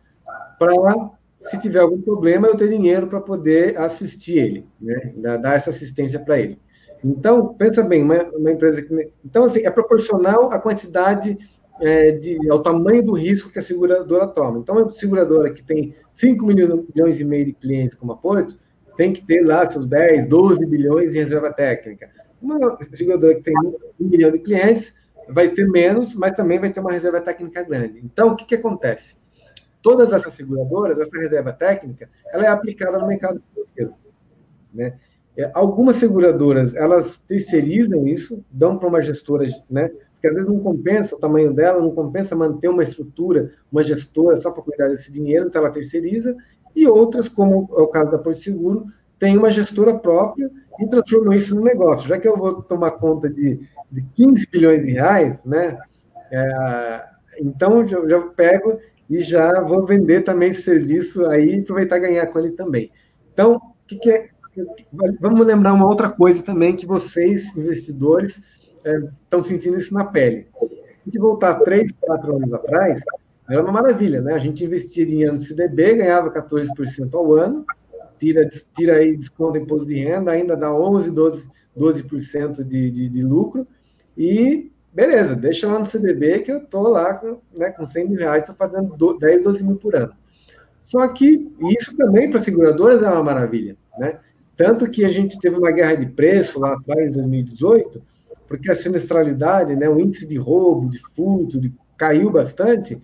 para, se tiver algum problema, eu ter dinheiro para poder assistir ele, né? dar essa assistência para ele. Então, pensa bem, uma, uma, empresa que. Então, assim, é proporcional à quantidade, é, de, ao tamanho do risco que a seguradora toma. Então, uma seguradora que tem 5 milhões e meio de clientes como a Porto, tem que ter lá seus 10, 12 bilhões em reserva técnica. Uma seguradora que tem 1 milhão de clientes vai ter menos, mas também vai ter uma reserva técnica grande. Então, o que, que acontece? Todas essas seguradoras, essa reserva técnica, ela é aplicada no mercado financeiro. Né? É, algumas seguradoras, elas terceirizam isso, dão para uma gestora, né? Porque às vezes não compensa o tamanho dela, não compensa manter uma estrutura, uma gestora só para cuidar desse dinheiro, então ela terceiriza. E outras, como é o caso da Porto Seguro, tem uma gestora própria e transformam isso no negócio. Já que eu vou tomar conta de, de 15 bilhões de reais, né? É, então já, pego e já vou vender também esse serviço aí e aproveitar e ganhar com ele também. Então, que, que é Vamos lembrar uma outra coisa também que vocês, investidores, é, estão sentindo isso na pele. Se voltar três, quatro anos atrás, era uma maravilha, né? A gente investia dinheiro no CDB, ganhava 14% ao ano, tira, tira aí desconto de imposto de renda, ainda dá 11, 12, 12% de, de, de lucro, e beleza, deixa lá no CDB que eu estou lá com, né, com 100 mil reais, estou fazendo 10, 12 mil por ano. Só que isso também para seguradoras é uma maravilha, né? Tanto que a gente teve uma guerra de preço lá atrás, em 2018, porque a sinistralidade, né, o índice de roubo, de furto, de, caiu bastante,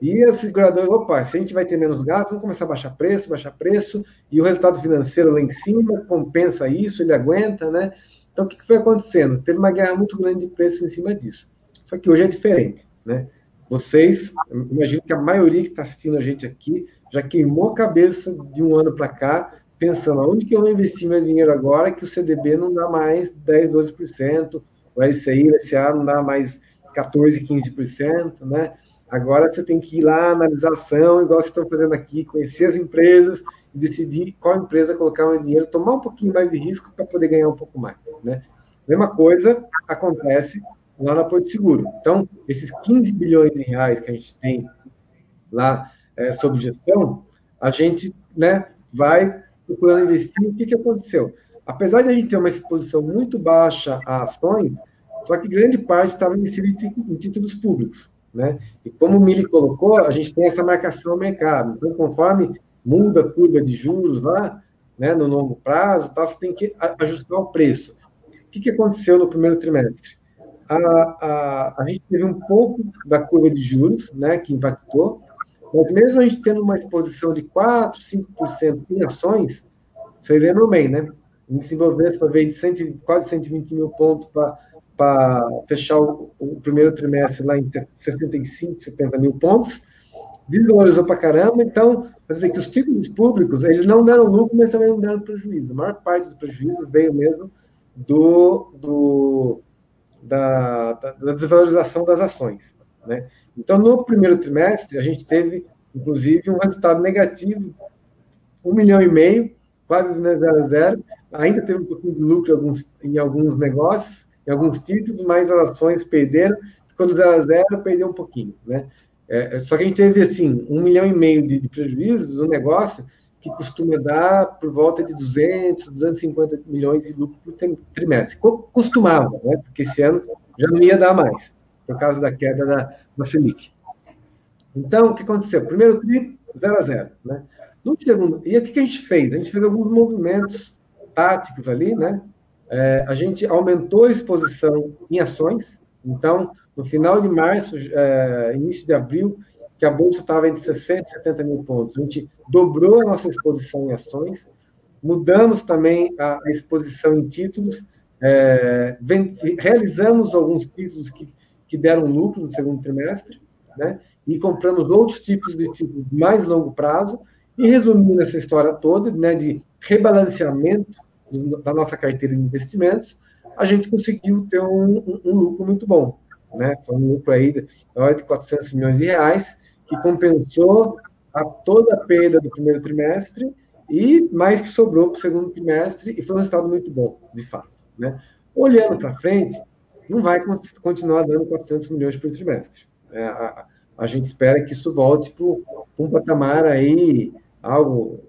e a seguradora, opa, se a gente vai ter menos gastos, vamos começar a baixar preço, baixar preço, e o resultado financeiro lá em cima compensa isso, ele aguenta, né? Então, o que foi acontecendo? Teve uma guerra muito grande de preço em cima disso. Só que hoje é diferente, né? Vocês, imagino que a maioria que está assistindo a gente aqui já queimou a cabeça de um ano para cá, pensando, onde que eu vou investir meu dinheiro agora que o CDB não dá mais 10, 12%, o LCI, o LCA não dá mais 14, 15%, né? Agora você tem que ir lá, analisar a ação, igual vocês estão fazendo aqui, conhecer as empresas decidir qual empresa colocar mais dinheiro, tomar um pouquinho mais de risco para poder ganhar um pouco mais, né? Mesma coisa acontece lá na Porto Seguro. Então, esses 15 bilhões de reais que a gente tem lá é, sob gestão, a gente né, vai procurando investir, o que, que aconteceu? Apesar de a gente ter uma exposição muito baixa a ações, só que grande parte estava investida em títulos públicos. Né? E como o Mili colocou, a gente tem essa marcação ao mercado. Então, conforme muda a curva de juros lá, né, no longo prazo, tá, você tem que ajustar o preço. O que, que aconteceu no primeiro trimestre? A, a, a gente teve um pouco da curva de juros, né, que impactou, mas mesmo a gente tendo uma exposição de 4%, 5% em ações, vocês lembram bem, né? Em se para ver de 100, quase 120 mil pontos para fechar o, o, primeiro trimestre lá em 65, 70 mil pontos, desvalorizou para caramba, então, quer dizer que os títulos públicos, eles não deram lucro, mas também não deram prejuízo. A maior parte do prejuízo veio mesmo do, do da, da, da desvalorização das ações, né? Então, no primeiro trimestre, a gente teve, inclusive, um resultado negativo, um milhão e meio, quase zero a zero. Ainda teve um pouquinho de lucro em alguns, em alguns negócios, em alguns títulos, mas as ações perderam, ficou do 0 a 0, perdeu um pouquinho, né? É, só que a gente teve, assim, um milhão e meio de, de prejuízos no negócio, que costuma dar por volta de 200, 250 milhões de lucro por trimestre. Costumava, né? Porque esse ano já não ia dar mais, por causa da queda da, da Selic. Então, o que aconteceu? Primeiro tri, 0 a 0, né? No segundo, e o que a gente fez? A gente fez alguns movimentos táticos ali, né? É, a gente aumentou a exposição em ações, então, no final de março, é, início de abril, que a bolsa estava entre 60 e 70 mil pontos, a gente dobrou a nossa exposição em ações, mudamos também a, a exposição em títulos, é, realizamos alguns títulos que, que deram lucro no segundo trimestre, né? E compramos outros tipos de títulos mais longo prazo, e resumindo essa história toda, né, de rebalanceamento da nossa carteira de investimentos, a gente conseguiu ter um, um, um lucro muito bom. Né? Foi um lucro aí de 400 milhões de reais, que compensou a toda a perda do primeiro trimestre e mais que sobrou para o segundo trimestre, e foi um resultado muito bom, de fato. Né? Olhando para frente, não vai continuar dando 400 milhões por trimestre. É, a, a, gente espera que isso volte para um patamar aí algo.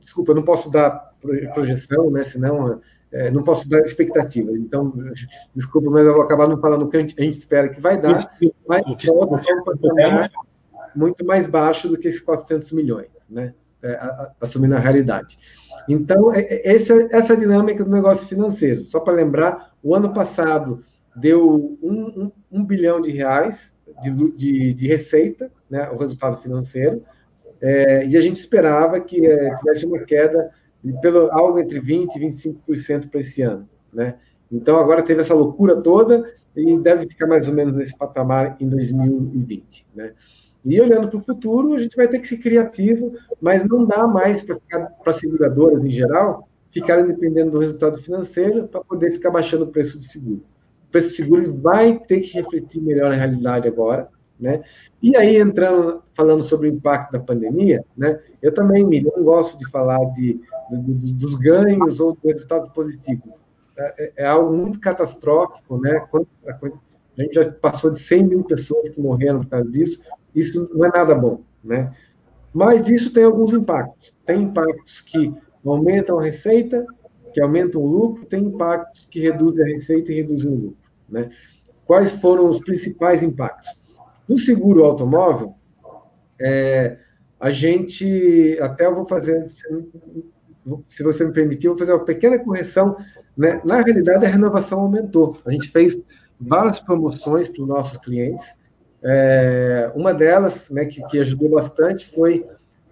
Desculpa, eu não posso dar projeção, né? Senão é, não posso dar expectativa. Então, desculpa, mas eu vou acabar não falando o que a gente, espera que vai dar, mas é muito mais baixo do que esses 400 milhões, né? É, assumindo a realidade. Então, é, é, essa, essa dinâmica do negócio financeiro. Só para lembrar, o ano passado deu um, um, um bilhão de reais de, de, de, receita, né, o resultado financeiro, é, e a gente esperava que é, tivesse uma queda pelo, algo entre 20% e 25% para esse ano. Né? Então, agora teve essa loucura toda e deve ficar mais ou menos nesse patamar em 2020. Né? E olhando para o futuro, a gente vai ter que ser criativo, mas não dá mais para as seguradoras em geral ficarem dependendo do resultado financeiro para poder ficar baixando o preço do seguro. O preço do seguro vai ter que refletir melhor a realidade agora, né? E aí, entrando, falando sobre o impacto da pandemia, né, eu também, Miriam, não gosto de falar de, de, dos ganhos ou dos resultados positivos. É, é, é algo muito catastrófico, né? Quando, a gente já passou de 100 mil pessoas que morreram por causa disso, isso não é nada bom, né? Mas isso tem alguns impactos. Tem impactos que aumentam a receita, que aumentam o lucro, tem impactos que reduzem a receita e reduzem o lucro, né? Quais foram os principais impactos? No seguro automóvel, é, a gente, até eu vou fazer, se você me permitir, eu vou fazer uma pequena correção. Né? Na realidade, a renovação aumentou. A gente fez várias promoções para os nossos clientes. É, uma delas, né, que, que, ajudou bastante, foi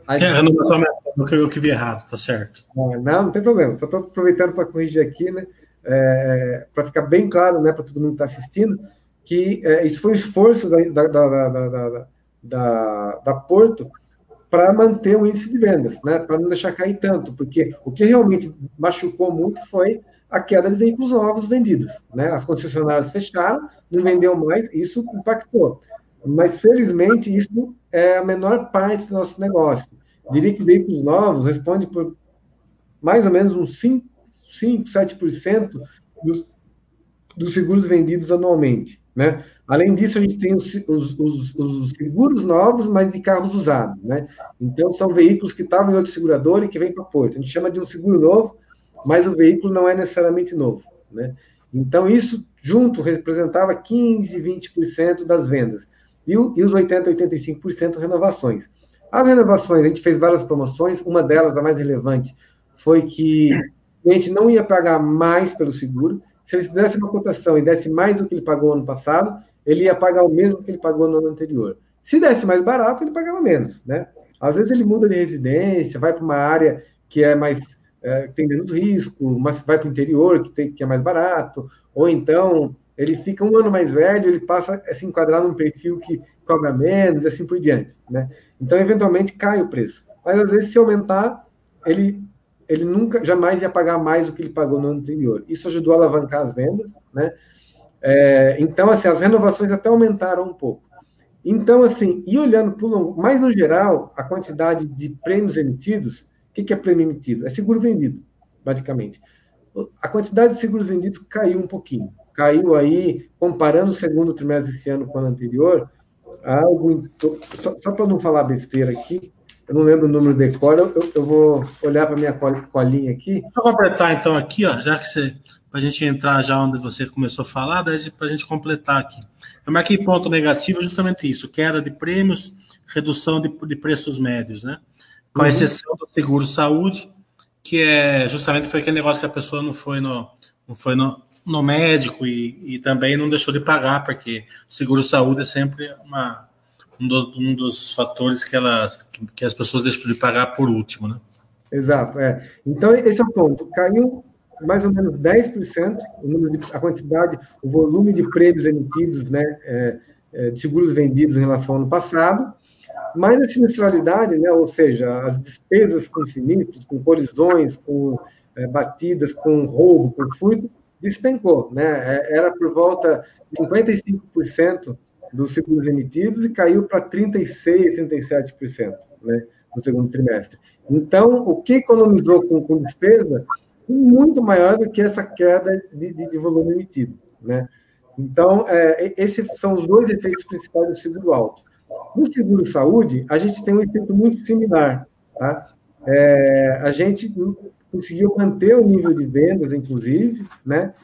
a. É, renovação aumentou, eu que vi errado, tá certo. Ah, não, não tem problema. Só estou aproveitando para corrigir aqui, né? É, para ficar bem claro, né, para todo mundo que está assistindo, que é, isso foi um esforço da, da, da, da, da Porto para manter o índice de vendas, né, para não deixar cair tanto, porque o que realmente machucou muito foi a queda de veículos novos vendidos. Né? As concessionárias fecharam, não vendeu mais, isso impactou. Mas, felizmente, isso é a menor parte do nosso negócio. Diria que veículos novos responde por mais ou menos uns 5, 5 7% dos, dos seguros vendidos anualmente. Né? Além disso, a gente tem os, os, os, os, seguros novos, mas de carros usados. Né? Então, são veículos que estavam em outro segurador e que vêm para Porto. A gente chama de um seguro novo, mas o veículo não é necessariamente novo. Né? Então, isso junto representava 15, 20% das vendas. E, e os 80, 85% renovações. As renovações, a gente fez várias promoções, uma delas, a mais relevante, foi que a gente não ia pagar mais pelo seguro, se ele desse uma cotação e desse mais do que ele pagou ano passado, ele ia pagar o mesmo que ele pagou no ano anterior. Se desse mais barato, ele pagava menos, né? Às vezes ele muda de residência, vai para uma área que é mais é, tem menos risco, mas vai para o interior que, tem, que é mais barato, ou então ele fica um ano mais velho, ele passa a se enquadrar num perfil que cobra menos, e assim por diante, né? Então, eventualmente, cai o preço. Mas, às vezes, se aumentar, ele ele nunca, jamais ia pagar mais do que ele pagou no ano anterior. Isso ajudou a alavancar as vendas, né? É, então, assim, as renovações até aumentaram um pouco. Então, assim, e olhando para o longo, mais no geral, a quantidade de prêmios emitidos, o que, que é prêmio emitido? É seguro vendido, basicamente. A quantidade de seguros vendidos caiu um pouquinho, caiu aí, comparando o segundo trimestre desse ano com o ano anterior, algo só, só para não falar besteira aqui, eu não lembro o número de cor, eu, eu vou olhar para minha colinha aqui. Deixa eu completar então aqui, ó, já que você para a gente entrar já onde você começou a falar, para a gente completar aqui. Eu marquei ponto negativo justamente isso, queda de prêmios, redução de, de preços médios, né? Com uhum. exceção do seguro saúde, que é justamente foi aquele negócio que a pessoa não foi no, não foi no, no médico e, e também não deixou de pagar, porque o seguro saúde é sempre uma, um, um dos fatores que, elas, que as pessoas deixam de pagar por último, né? Exato, é. Então, esse é o ponto. Caiu mais ou menos 10% o número de, a quantidade, o volume de prêmios emitidos, né, é, é, de seguros vendidos em relação ao ano passado, mas a sinistralidade, né, ou seja, as despesas com sinistros, com colisões, com é, batidas, com roubo, com furto, despencou. Né? É, era por volta de 55% dos seguros emitidos e caiu para 36%, 37% né, no segundo trimestre. Então, o que economizou com, com despesa muito maior do que essa queda de, de, de volume emitido. Né? Então, é, esses são os dois efeitos principais do seguro alto. No seguro saúde, a gente tem um efeito muito similar. Tá? É, a gente conseguiu manter o nível de vendas, inclusive, né?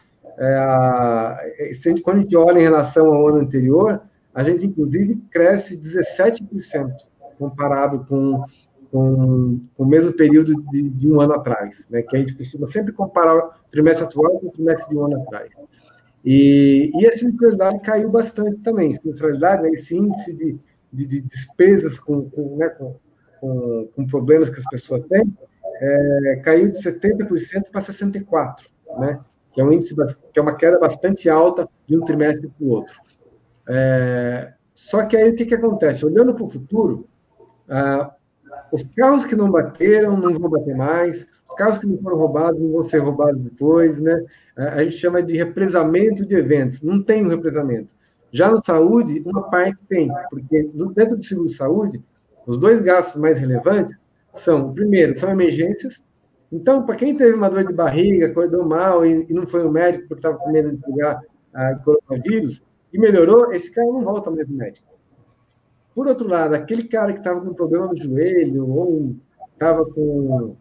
É, quando a gente olha em relação ao ano anterior, a gente, inclusive, cresce 17% comparado com com, com o mesmo período de, de, um ano atrás, né? que a gente costuma sempre comparar o trimestre atual com o trimestre de um ano atrás. E, e a sinistralidade caiu bastante também. Sinistralidade, né, esse índice de, de, de despesas com, com, né, com, com, com, problemas que as pessoas têm, é, caiu de 70% para 64%, né? que é um índice que é uma queda bastante alta de um trimestre para o outro. É, só que aí o que, que acontece? Olhando para o futuro, ah, os carros que não bateram não vão bater mais, os carros que não foram roubados não vão ser roubados depois, né? A gente chama de represamento de eventos, não tem um represamento. Já no saúde, uma parte tem, porque dentro do seguro de saúde, os dois gastos mais relevantes são, primeiro, são emergências. Então, para quem teve uma dor de barriga, acordou mal e, não foi no médico porque estava com medo de pegar a coronavírus, e melhorou, esse cara não volta mais no médico. Por outro lado, aquele cara que estava com problema no joelho, ou estava com,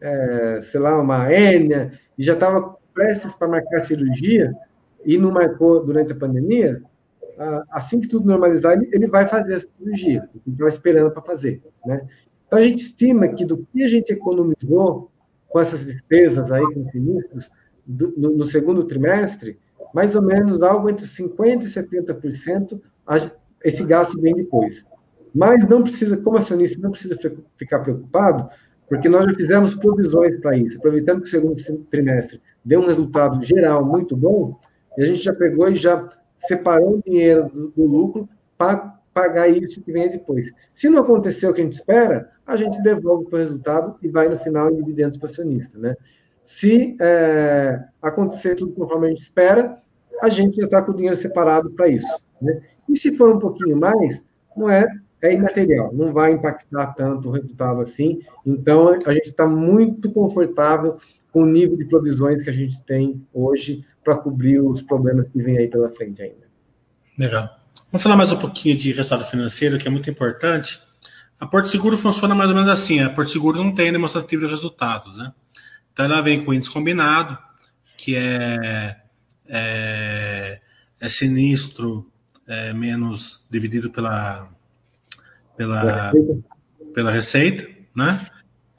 é, sei lá, uma hérnia, e já estava prestes para marcar cirurgia, e não marcou durante a pandemia, assim que tudo normalizar, ele vai fazer a cirurgia, ele estava esperando para fazer. Né? Então, a gente estima que do que a gente economizou com essas despesas aí, com sinistros, do, no, no, segundo trimestre, mais ou menos algo entre 50% e 70% esse gasto vem depois. Mas não precisa, como acionista, não precisa ficar preocupado, porque nós já fizemos provisões para isso. Aproveitando que o segundo trimestre deu um resultado geral muito bom, e a gente já pegou e já separou o dinheiro do, do lucro para pagar isso que vem depois. Se não acontecer o que a gente espera, a gente devolve para o resultado e vai no final em dividendos para o acionista. Né? Se é, acontecer tudo conforme a gente espera, a gente já está com o dinheiro separado para isso. Né? E se for um pouquinho mais, não é, é imaterial, não vai impactar tanto o resultado assim. Então, a gente está muito confortável com o nível de provisões que a gente tem hoje para cobrir os problemas que vem aí pela frente ainda. Legal. Vamos falar mais um pouquinho de resultado financeiro, que é muito importante. A Porto Seguro funciona mais ou menos assim. A Porto Seguro não tem demonstrativo de resultados, né? Então ela vem com índice combinado, que é, é, é sinistro é, menos dividido pela, pela, pela receita, né?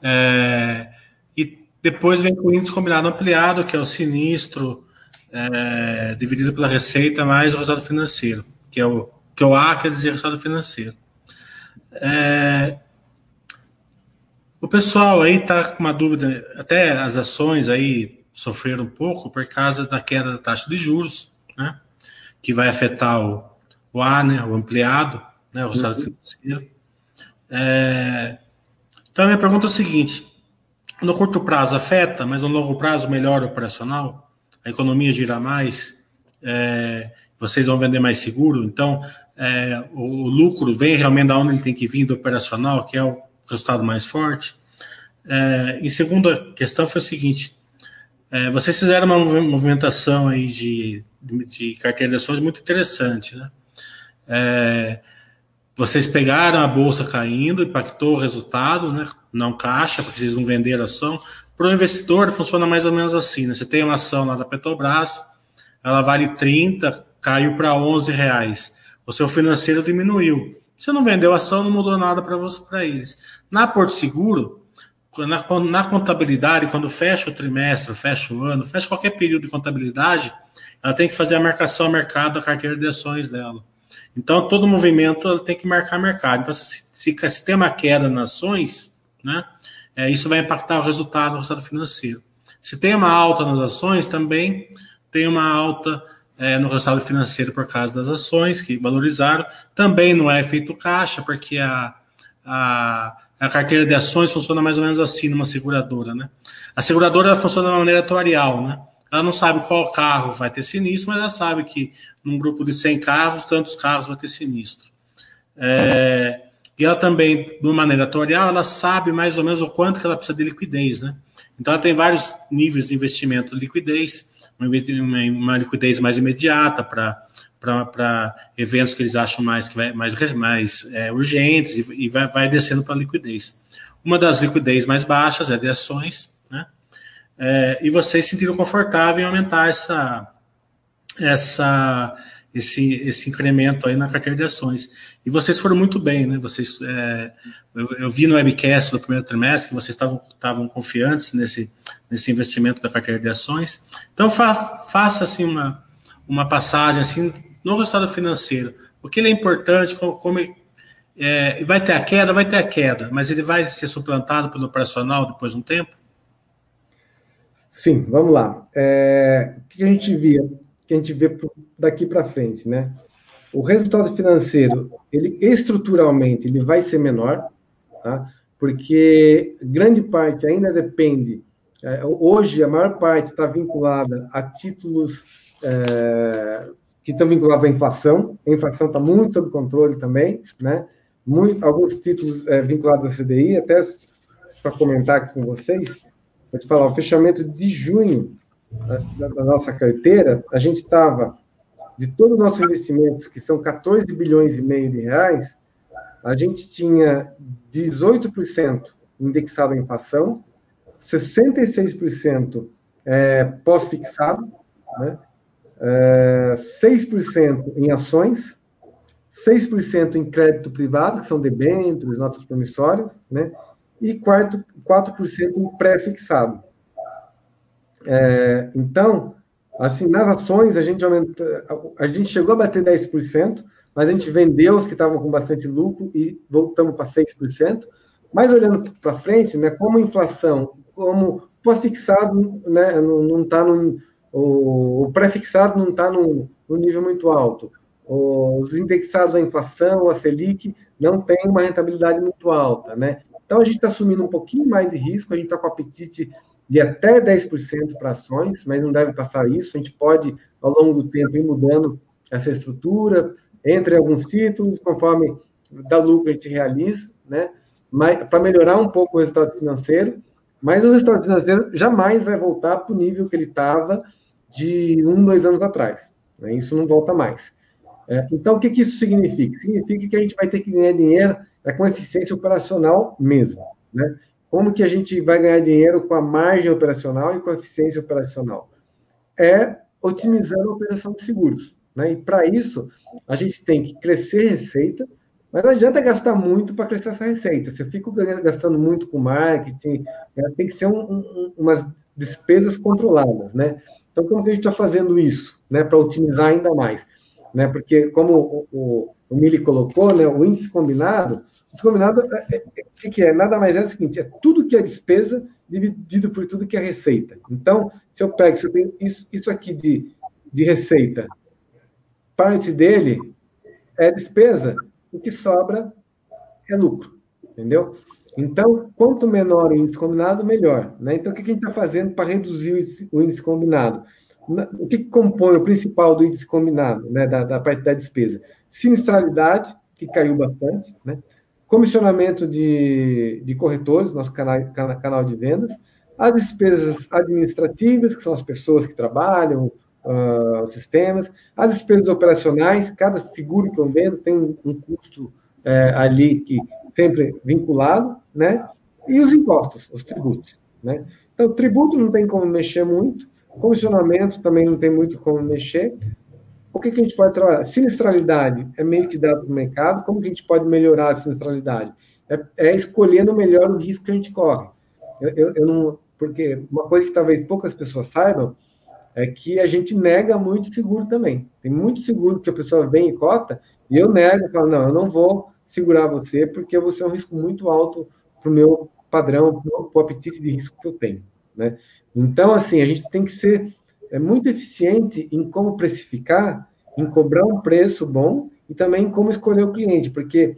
É, e depois vem com o índice combinado ampliado, que é o sinistro é, dividido pela receita mais o resultado financeiro, que é o que é o A quer dizer resultado financeiro. É, o pessoal aí está com uma dúvida, até as ações aí sofreram um pouco por causa da queda da taxa de juros, né? Que vai afetar o, o A, né, o ampliado, né, o resultado uhum. financeiro. É, então, a minha pergunta é o seguinte: no curto prazo afeta, mas no longo prazo melhora operacional? A economia gira mais? É, vocês vão vender mais seguro? Então, é, o, o, lucro vem realmente da onde ele tem que vir do operacional, que é o resultado mais forte? É, e segunda questão foi o seguinte: É, vocês fizeram uma movimentação aí de, de carteira de ações muito interessante, né? É, vocês pegaram a bolsa caindo, impactou o resultado, né? Não caixa, porque vocês não venderam ação. Para o investidor, funciona mais ou menos assim, né? Você tem uma ação lá da Petrobras, ela vale 30, caiu para 11 reais. O seu financeiro diminuiu. Você não vendeu ação, não mudou nada para eles. Na Porto Seguro, na, na, contabilidade, quando fecha o trimestre, fecha o ano, fecha qualquer período de contabilidade, ela tem que fazer a marcação ao mercado da carteira de ações dela. Então, todo movimento ela tem que marcar mercado. Então, se, se, se tem uma queda nas ações, né, é, isso vai impactar o resultado, o resultado financeiro. Se tem uma alta nas ações, também tem uma alta é, no resultado financeiro por causa das ações que valorizaram. Também não é efeito caixa, porque a, a a carteira de ações funciona mais ou menos assim numa seguradora, né? A seguradora funciona de uma maneira atuarial, né? Ela não sabe qual carro vai ter sinistro, mas ela sabe que num grupo de 100 carros, tantos carros vai ter sinistro. É, e ela também, de uma maneira atuarial, ela sabe mais ou menos o quanto que ela precisa de liquidez, né? Então ela tem vários níveis de investimento de liquidez, uma, uma liquidez mais imediata para para eventos que eles acham mais, mais, mais é, urgentes e, e, vai, vai descendo para liquidez. Uma das liquidez mais baixas é de ações, né? É, e vocês se sentiram confortável em aumentar essa, essa, esse, esse incremento aí na carteira de ações. E vocês foram muito bem, né? Vocês, é, eu, eu, vi no webcast do primeiro trimestre que vocês estavam, estavam confiantes nesse, nesse investimento da carteira de ações. Então, fa, faça assim uma, uma passagem assim no resultado financeiro. O que ele é importante, como, como é, vai ter a queda, vai ter a queda, mas ele vai ser suplantado pelo operacional depois de um tempo? Sim, vamos lá. É, o que a gente via, que a gente vê daqui para frente, né? O resultado financeiro, ele estruturalmente, ele vai ser menor, tá? Porque grande parte ainda depende. É, hoje a maior parte está vinculada a títulos é, que estão vinculados à inflação. A inflação está muito sob controle também, né? Muito, alguns títulos é, vinculados à CDI, até para comentar aqui com vocês, vou te falar, o fechamento de junho da, da nossa carteira, a gente estava, de todos os nossos investimentos, que são 14 bilhões e meio de reais, a gente tinha 18% indexado à inflação, 66% é, pós-fixado, né? É, 6% em ações, 6% em crédito privado, que são debêntures, notas promissórias, né? e 4%, 4 em pré-fixado. É, então, assim, nas ações, a gente, aumenta, a gente chegou a bater 10%, mas a gente vendeu os que estavam com bastante lucro e voltamos para 6%. Mas olhando para frente, né, como a inflação, como pós-fixado né, não está no o, o pré-fixado não está num, nível muito alto. Os indexados à inflação, a Selic, não tem uma rentabilidade muito alta, né? Então, a gente está assumindo um pouquinho mais de risco, a gente está com apetite de até 10% para ações, mas não deve passar isso. A gente pode, ao longo do tempo, ir mudando essa estrutura, entre alguns títulos, conforme dá lucro a gente realiza, né? Para melhorar um pouco o resultado financeiro, mas o resultado financeiro jamais vai voltar para o nível que ele estava de um, dois anos atrás. Né? Isso não volta mais. É, então, o que, que isso significa? Significa que a gente vai ter que ganhar dinheiro é, com eficiência operacional mesmo. Né? Como que a gente vai ganhar dinheiro com a margem operacional e com a eficiência operacional? É otimizando a operação de seguros. Né? E para isso, a gente tem que crescer receita, mas não adianta gastar muito para crescer essa receita. Se eu fico gastando muito com marketing, é, tem que ser um, um, umas despesas controladas, né? Então, como que a gente está fazendo isso, né, para otimizar ainda mais? Né, porque, como o, o, o Mili colocou, né, o índice combinado, índice combinado, o é, é, é, que, que é? Nada mais é o seguinte, é tudo que é despesa dividido por tudo que é receita. Então, se eu pego, se eu tenho isso, isso aqui de, de receita, parte dele é despesa, o que sobra é lucro, entendeu? Então, quanto menor o índice combinado, melhor. Né? Então, o que a gente está fazendo para reduzir o índice combinado? O que compõe o principal do índice combinado, né, da, da parte da despesa? Sinistralidade, que caiu bastante, né? comissionamento de, de corretores, nosso canal, canal de vendas, as despesas administrativas, que são as pessoas que trabalham, uh, os sistemas, as despesas operacionais, cada seguro que eu vendo tem um, um custo é, ali que sempre vinculado, né? E os impostos, os tributos, né? Então, tributo não tem como mexer muito, comissionamento também não tem muito como mexer. O que, que a gente pode trabalhar? Sinistralidade é meio que dado para o mercado. Como que a gente pode melhorar a sinistralidade? É, é escolhendo melhor o risco que a gente corre. Eu, eu, eu não, porque uma coisa que talvez poucas pessoas saibam é que a gente nega muito seguro também. Tem muito seguro que a pessoa vem e cota, e eu nego, falo, não, eu não vou segurar você, porque você é um risco muito alto para o meu padrão, para o apetite de risco que eu tenho. Né? Então, assim, a gente tem que ser é, muito eficiente em como precificar, em cobrar um preço bom e também em como escolher o cliente, porque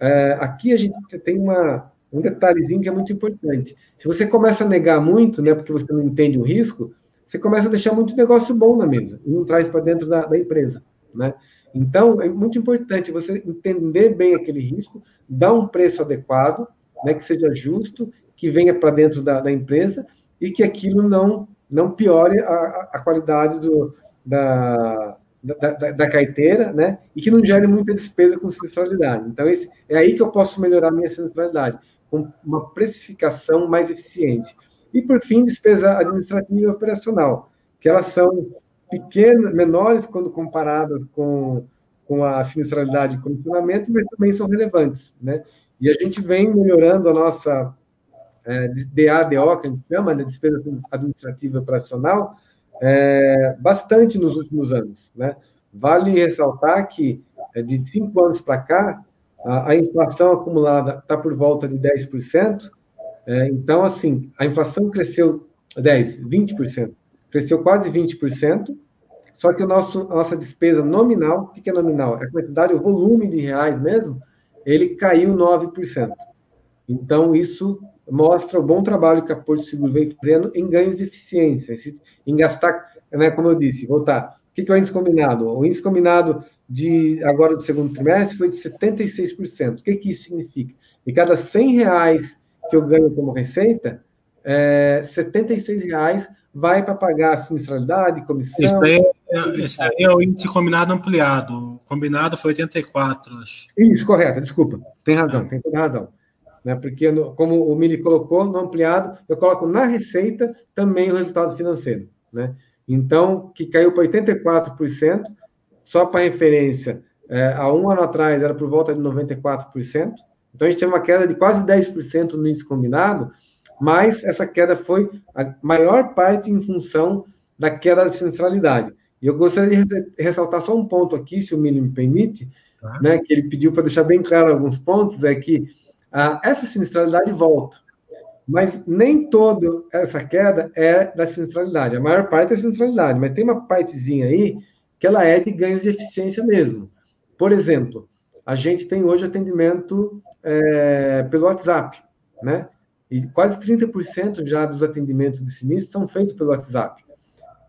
é, aqui a gente tem uma, um detalhezinho que é muito importante. Se você começa a negar muito, né, porque você não entende o risco, você começa a deixar muito negócio bom na mesa e não traz para dentro da, da, empresa, né? Então, é muito importante você entender bem aquele risco, dar um preço adequado, né, que seja justo, que venha para dentro da, da, empresa e que aquilo não, não piore a, a qualidade do, da, da, da, carteira, né? E que não gere muita despesa com sinistralidade. Então, esse, é aí que eu posso melhorar a minha sinistralidade, com uma precificação mais eficiente. E, por fim, despesa administrativa e operacional, que elas são pequenas, menores quando comparadas com, com a sinistralidade de comissionamento, mas também são relevantes, né? E a gente vem melhorando a nossa é, DADO, que a gente chama, né, despesa administrativa operacional, é, bastante nos últimos anos, né? Vale ressaltar que é, de cinco anos para cá, a, a inflação acumulada está por volta de 10%, é, então, assim, a inflação cresceu 10%, 20%, cresceu quase 20%, só que a nossa despesa nominal, o que é nominal? É a quantidade, o volume de reais mesmo, ele caiu 9%. Então, isso mostra o bom trabalho que a Porto Seguro vem fazendo em ganhos de eficiência, em gastar, né, como eu disse, voltar. O que é o índice combinado? O índice combinado de agora do segundo trimestre foi de 76%. O que, que isso significa? De cada 100 reais que eu ganho como receita, é, 76 reais vai para pagar a sinistralidade, comissão. Isso daí, é, esse daí é o índice combinado ampliado. Combinado foi 84, acho. Isso, correto, desculpa. Tem razão, tem toda razão. Né? Porque, como o Mili colocou, no ampliado, eu coloco na receita também o resultado financeiro. Né? Então, que caiu para 84%, só para referência, é, há um ano atrás era por volta de 94%. Então, a gente tem uma queda de quase 10% no índice combinado, mas essa queda foi a maior parte em função da queda da centralidade. E eu gostaria de ressaltar só um ponto aqui, se o Mili me permite, ah. né, que ele pediu para deixar bem claro alguns pontos, é que ah, essa sinistralidade volta. Mas nem toda essa queda é da sinistralidade. A maior parte é sinistralidade, mas tem uma partezinha aí que ela é de ganhos de eficiência mesmo. Por exemplo, a gente tem hoje atendimento é, pelo WhatsApp, né? E quase 30% já dos atendimentos de sinistro são feitos pelo WhatsApp.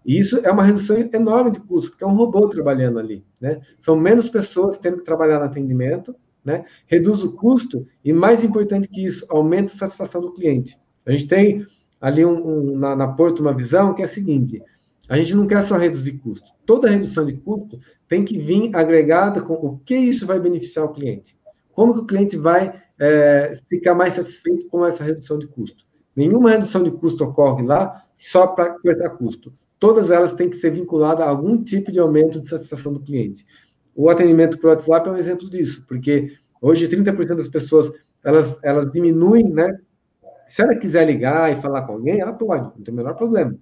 E isso é uma redução enorme de custo, porque é um robô trabalhando ali, né? São menos pessoas tendo que trabalhar no atendimento, né? Reduz o custo e, mais importante que isso, aumenta a satisfação do cliente. A gente tem ali um, um, na, na Porto uma visão que é a seguinte: a gente não quer só reduzir custo. Toda redução de custo tem que vir agregada com o que isso vai beneficiar o cliente. Como que o cliente vai é, ficar mais satisfeito com essa redução de custo? Nenhuma redução de custo ocorre lá só para cortar custo. Todas elas têm que ser vinculadas a algum tipo de aumento de satisfação do cliente. O atendimento por WhatsApp é um exemplo disso, porque hoje 30% das pessoas elas, elas diminuem, né? Se ela quiser ligar e falar com alguém, ela pode, não tem o menor problema.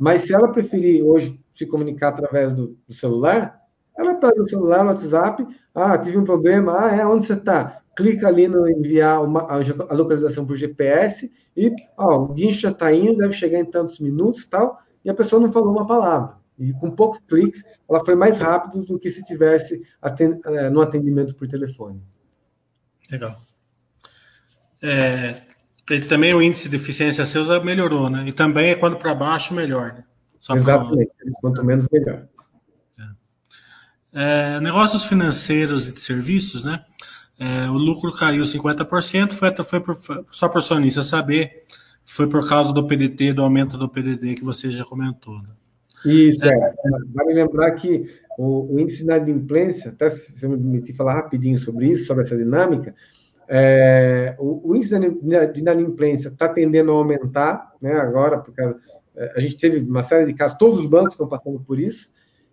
Mas se ela preferir hoje se comunicar através do, do celular, ela pega o celular, no WhatsApp, ah, tive um problema, ah, é, onde você está? Clica ali no enviar uma, a, localização por GPS e, ó, o guincho já está indo, deve chegar em tantos minutos tal, e a pessoa não falou uma palavra. E com poucos cliques, ela foi mais rápido do que se tivesse atend, é, no atendimento por telefone. Legal. É, também o índice de eficiência seus melhorou, né? E também é quando para baixo, melhor. Né? Exatamente. Pra... Quanto menos, melhor. É, negócios financeiros e de serviços, né? É, o lucro caiu 50%, foi, foi, por, só para o sonista saber, foi por causa do PDT, do aumento do PDD que você já comentou. Né? Isso, é. Vale lembrar que o, o índice de inadimplência, até se eu me permitir falar rapidinho sobre isso, sobre essa dinâmica, é, o, o, índice de inadimplência está tendendo a aumentar, né, agora, porque a, é, a, gente teve uma série de casos, todos os bancos estão passando por isso,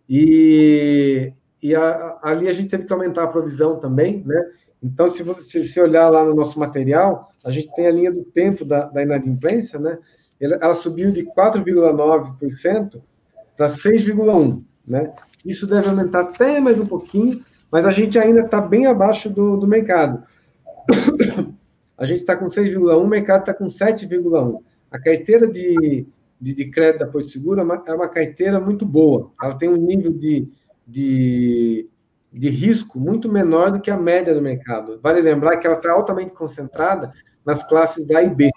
e, e a, ali a gente teve que aumentar a provisão também, né, então, se você se olhar lá no nosso material, a gente tem a linha do tempo da, da inadimplência, né? Ela, ela subiu de 4,9% para 6,1%, né? Isso deve aumentar até mais um pouquinho, mas a gente ainda está bem abaixo do, do mercado. A gente está com 6,1%, o mercado está com 7,1%. A carteira de, de, de, crédito da Porto Seguro é uma, é uma carteira muito boa. Ela tem um nível de, de de risco muito menor do que a média do mercado. Vale lembrar que ela está altamente concentrada nas classes A e B.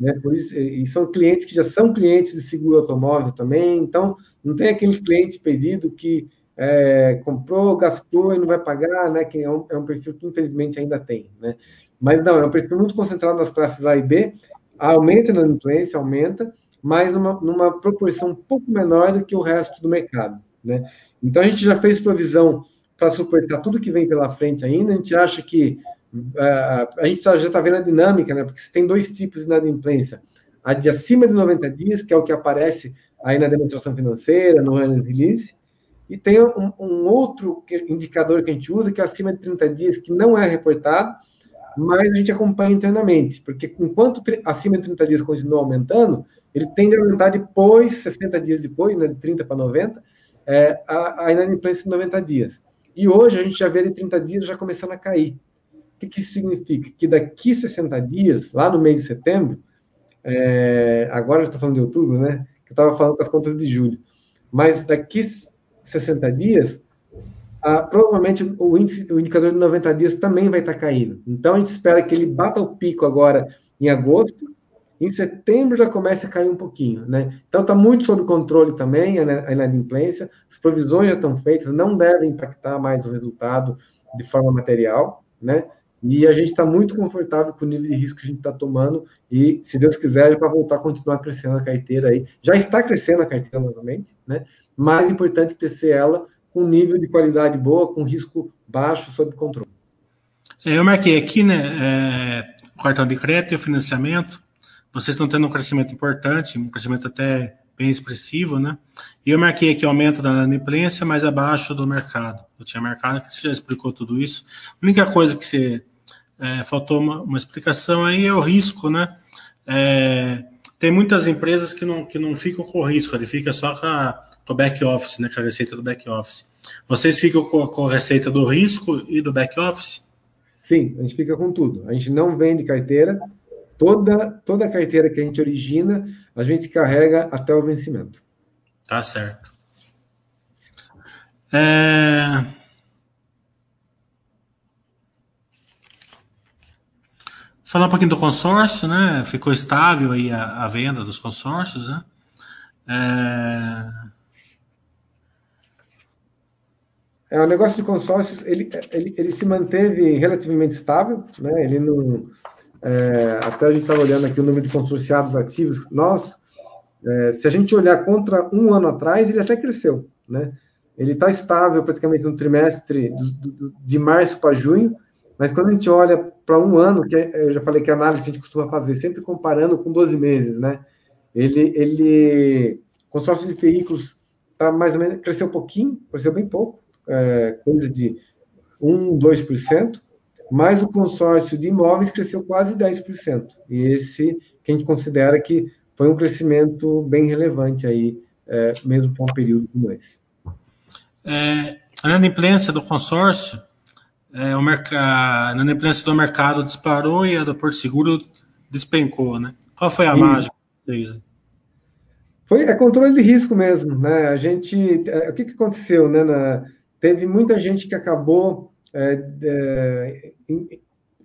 Né? Por isso, e são clientes que já são clientes de seguro automóvel também, então não tem aquele cliente perdido que é, comprou, gastou e não vai pagar, né? Que é um, é um, perfil que infelizmente ainda tem, né? Mas não, é um perfil muito concentrado nas classes A e B, aumenta na influência, aumenta, mas numa, numa proporção um pouco menor do que o resto do mercado, né? Então a gente já fez provisão para suportar tudo que vem pela frente ainda. A gente acha que uh, a gente já está vendo a dinâmica, né? Porque tem dois tipos de inadimplência. A de acima de 90 dias, que é o que aparece aí na demonstração financeira, no release, e tem um, um, outro indicador que a gente usa, que é acima de 30 dias, que não é reportado, mas a gente acompanha internamente, porque enquanto acima de 30 dias continua aumentando, ele tende a aumentar depois, 60 dias depois, né, de 30 para 90, é, a, a inadimplência de 90 dias. E hoje a gente já vê de 30 dias já começando a cair. O que, que isso significa? Que daqui 60 dias, lá no mês de setembro, é, agora eu estou falando de outubro, né? Que eu estava falando com as contas de julho. Mas daqui 60 dias, provavelmente o, índice, o indicador de 90 dias também vai estar tá caindo. Então a gente espera que ele bata o pico agora em agosto em setembro já começa a cair um pouquinho, né? Então está muito sob controle também a inadimplência, as provisões já estão feitas, não devem impactar mais o resultado de forma material, né? E a gente está muito confortável com o nível de risco que a gente está tomando e, se Deus quiser, é para voltar a continuar crescendo a carteira aí. Já está crescendo a carteira novamente, né? Mais importante crescer ela com nível de qualidade boa, com risco baixo, sob controle. É, eu marquei aqui, né, é, cartão de crédito e financiamento, vocês estão tendo um crescimento importante, um crescimento até bem expressivo, né? E eu marquei aqui o aumento da inadimplência mais abaixo do mercado. Eu tinha marcado que você já explicou tudo isso. A única coisa que você é, faltou uma, uma, explicação aí é o risco, né? É, tem muitas empresas que não, que não ficam com o risco, ele fica só com, a, com o back office, né? Com a receita do back office. Vocês ficam com, com a receita do risco e do back office? Sim, a gente fica com tudo. A gente não vende carteira, Toda, toda carteira que a gente origina, a gente carrega até o vencimento. Tá certo. É... Falar um pouquinho do consórcio, né? Ficou estável aí a, a venda dos consórcios, né? É... É, o negócio de consórcios, ele, ele, ele se manteve relativamente estável, né? Ele não, é, até a gente estava olhando aqui o número de consorciados ativos nossos. É, se a gente olhar contra um ano atrás, ele até cresceu, né? Ele está estável praticamente no trimestre do, do, de março para junho, mas quando a gente olha para um ano, que é, eu já falei que é a análise que a gente costuma fazer, sempre comparando com 12 meses, né? Ele, ele consórcio de veículos tá mais ou menos, cresceu um pouquinho, cresceu bem pouco, é, coisa de 1, 2%, mas o consórcio de imóveis cresceu quase 10%. E esse que a gente considera que foi um crescimento bem relevante aí, é, mesmo para um período como esse. É, a inadimplência do consórcio, é, o a inadimplência do mercado disparou e a do Porto Seguro despencou, né? Qual foi a Sim. mágica vocês? Foi é controle de risco mesmo, né? A gente, é, o que, que aconteceu, né? Na, teve muita gente que acabou é, é,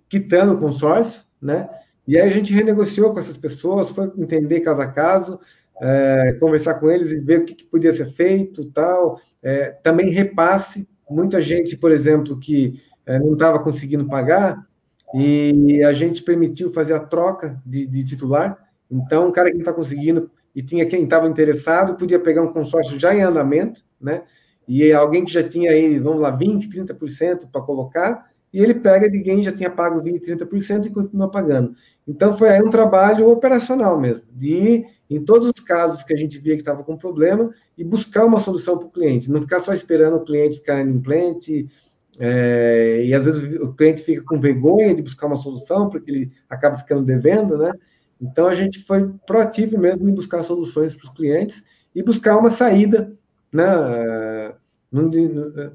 quitando o consórcio, né? E aí a gente renegociou com essas pessoas, foi entender caso a caso, é, conversar com eles e ver o que, que podia ser feito, tal. É, também repasse, muita gente, por exemplo, que é, não estava conseguindo pagar, e a gente permitiu fazer a troca de, de, titular. Então, o cara que não está conseguindo e tinha quem estava interessado, podia pegar um consórcio já em andamento, né? E alguém que já tinha aí, vamos lá, 20%, 30% para colocar, e ele pega de quem já tinha pago 20%, 30% e continua pagando. Então, foi aí um trabalho operacional mesmo, de ir em todos os casos que a gente via que estava com problema e buscar uma solução para o cliente, não ficar só esperando o cliente ficar implante, é, e às vezes o cliente fica com vergonha de buscar uma solução, porque ele acaba ficando devendo, né? Então a gente foi proativo mesmo em buscar soluções para os clientes e buscar uma saída, né?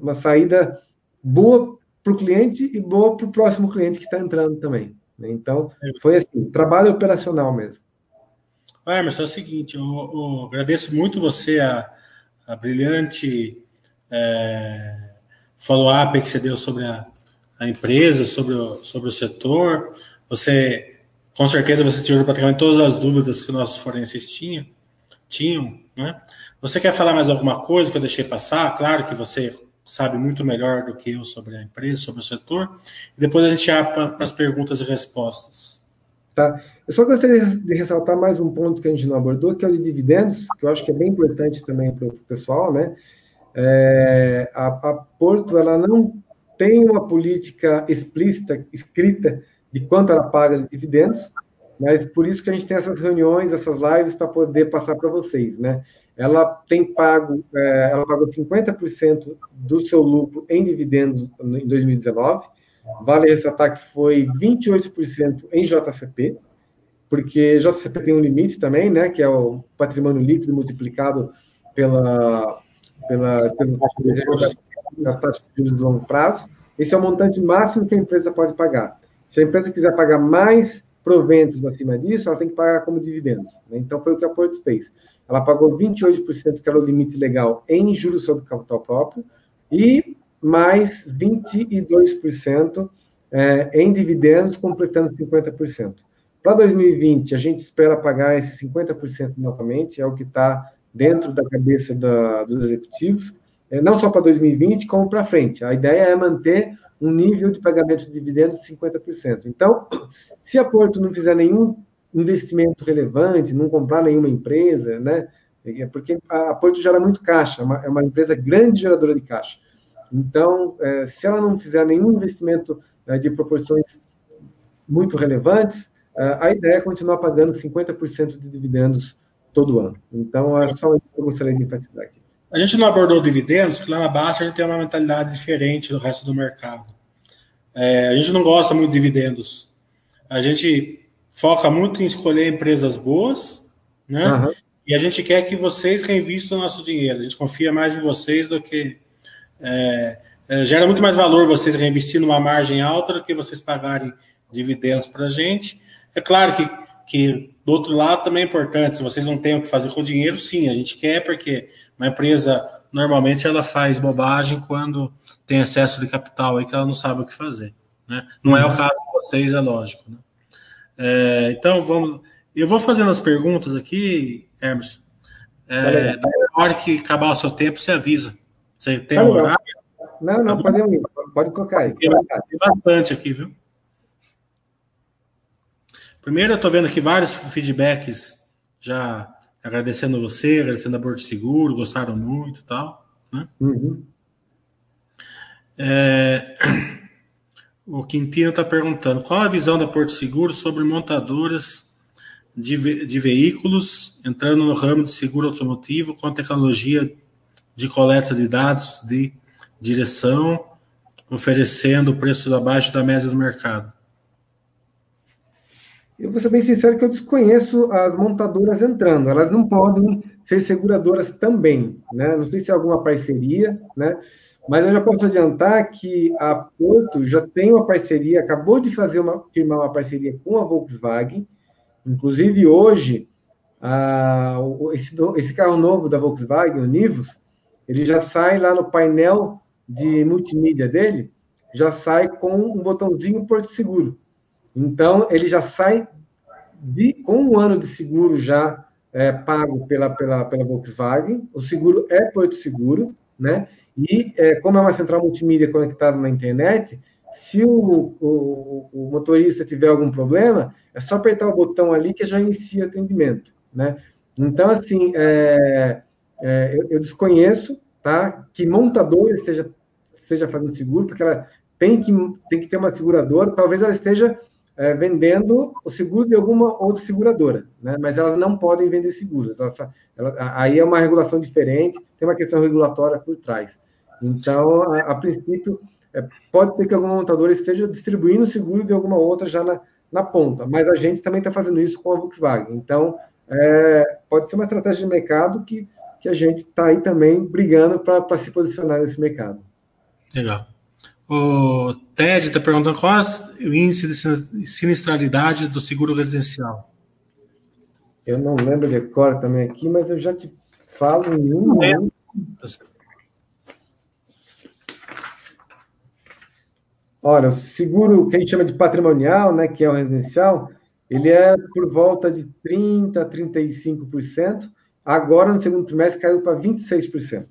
Uma saída boa para o cliente e boa para o próximo cliente que está entrando também. Né? Então foi assim, trabalho operacional mesmo. Emerson, é o seguinte, eu, eu agradeço muito você a, a brilhante é, follow-up que você deu sobre a, a empresa, sobre o, sobre o setor. Você, com certeza, você tirou praticamente todas as dúvidas que nossos fornecedores tinham, tinham, né? Você quer falar mais alguma coisa que eu deixei passar? Claro que você sabe muito melhor do que eu sobre a empresa, sobre o setor. E depois a gente abre para as perguntas e respostas. Tá. Eu só gostaria de ressaltar mais um ponto que a gente não abordou, que é o de dividendos, que eu acho que é bem importante também para o pessoal, né? É, a, a, Porto ela não tem uma política explícita, escrita, de quanto ela paga de dividendos, mas por isso que a gente tem essas reuniões, essas lives, para poder passar para vocês, né? Ela tem pago, é, ela pagou 50% do seu lucro em dividendos em 2019, vale ressaltar que foi 28% em JCP, porque JCP tem um limite também, né, que é o patrimônio líquido multiplicado pela pela, pela taxa de juros de longo prazo. Esse é o montante máximo que a empresa pode pagar. Se a empresa quiser pagar mais proventos acima disso, ela tem que pagar como dividendos. Né? Então, foi o que a Porto fez. Ela pagou 28%, que era o limite legal, em juros sobre capital próprio, e mais 22% é, em dividendos, completando 50%. Para 2020, a gente espera pagar esse 50% novamente, é o que está dentro da cabeça da, dos executivos, é, não só para 2020, como para frente. A ideia é manter um nível de pagamento de dividendos de 50%. Então, se a Porto não fizer nenhum investimento relevante, não comprar nenhuma empresa, né? É porque a Porto gera muito caixa, é uma, é uma empresa grande geradora de caixa. Então, é, se ela não fizer nenhum investimento de proporções muito relevantes, a ideia é continuar pagando 50% de dividendos todo ano. Então, é só isso que eu gostaria de enfatizar aqui. A gente não abordou dividendos, que lá na Baixa a gente tem uma mentalidade diferente do resto do mercado. É, a gente não gosta muito de dividendos. A gente foca muito em escolher empresas boas, né? Uhum. E a gente quer que vocês reinvistam o nosso dinheiro. A gente confia mais em vocês do que. É, é, gera muito mais valor vocês reinvestir numa margem alta do que vocês pagarem dividendos para a gente. É claro que, que do outro lado, também é importante, se vocês não têm o que fazer com o dinheiro, sim, a gente quer, porque uma empresa, normalmente, ela faz bobagem quando tem excesso de capital aí que ela não sabe o que fazer. Né? Não é o caso de vocês, é lógico. Né? É, então, vamos. Eu vou fazendo as perguntas aqui, Hermes. É, na hora que acabar o seu tempo, você avisa. Você tem um horário? Não, não, tá pode, pode colocar aí. Tem bastante aqui, viu? Primeiro, eu estou vendo aqui vários feedbacks já agradecendo você, agradecendo a Porto Seguro, gostaram muito e tal. Né? Uhum. É, o Quintino está perguntando qual a visão da Porto Seguro sobre montadoras de, ve de veículos entrando no ramo de seguro automotivo com tecnologia de coleta de dados de direção, oferecendo preços abaixo da média do mercado. Eu vou ser bem sincero que eu desconheço as montadoras entrando. Elas não podem ser seguradoras também, né? Não sei se é alguma parceria, né? Mas eu já posso adiantar que a Porto já tem uma parceria, acabou de fazer uma firmar uma parceria com a Volkswagen. Inclusive hoje, a, esse, esse carro novo da Volkswagen, o Nivus, ele já sai lá no painel de multimídia dele, já sai com um botãozinho Porto Seguro. Então, ele já sai de, com um ano de seguro já é, pago pela, pela, pela Volkswagen. O seguro é Porto Seguro, né? E é, como é uma central multimídia conectada na internet, Se o, o, o, motorista tiver algum problema, é só apertar o botão ali que já inicia o atendimento, né? Então, assim, é, é, eu, eu, desconheço, tá? Que montadora esteja, esteja fazendo seguro, porque ela tem que, tem que ter uma seguradora, talvez ela esteja é, vendendo o seguro de alguma outra seguradora, né? mas elas não podem vender seguros. Ela, aí é uma regulação diferente, tem uma questão regulatória por trás. Então, a, a princípio, é, pode ter que alguma montadora esteja distribuindo seguro de alguma outra já na, na ponta, mas a gente também está fazendo isso com a Volkswagen. Então, é, pode ser uma estratégia de mercado que, que a gente está aí também brigando para se posicionar nesse mercado. Legal. O Ted está perguntando qual é o índice de sinistralidade do seguro residencial. Eu não lembro de cor também aqui, mas eu já te falo em um momento. Olha, o seguro que a gente chama de patrimonial, né, que é o residencial, ele é por volta de 30% a 35%. Agora, no segundo trimestre, caiu para 26%.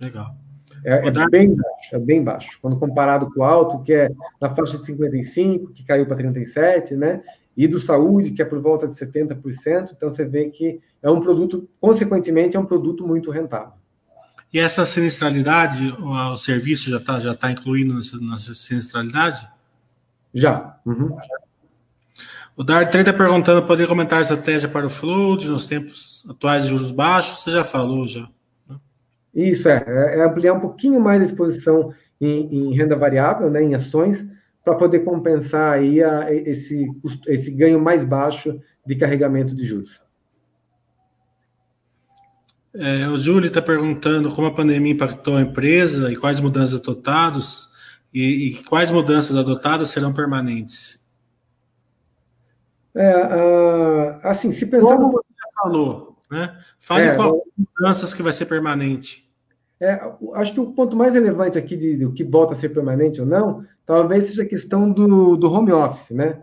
Legal. É, é, bem baixo, é bem baixo. Quando comparado com o alto, que é na faixa de 55, que caiu para 37, né? E do saúde, que é por volta de 70%. Então você vê que é um produto, consequentemente, é um produto muito rentável. E essa sinistralidade, o, serviço já está já tá incluindo nessa, nessa sinistralidade? Já. Uhum. O Dar 30 perguntando: poderia comentar a estratégia para o float nos tempos atuais de juros baixos? Você já falou já. Isso é, é, é ampliar um pouquinho mais a exposição em, em renda variável, né, em ações, para poder compensar aí a, esse, esse ganho mais baixo de carregamento de juros. É, o Júlio está perguntando como a pandemia impactou a empresa e quais mudanças adotadas e, e quais mudanças adotadas serão permanentes. É, uh, assim, se pensar. Como você já falou, né? Fale é, qual mudanças que vai ser permanente. É, acho que o ponto mais relevante aqui de, de, que volta a ser permanente ou não, talvez seja a questão do, do home office, né?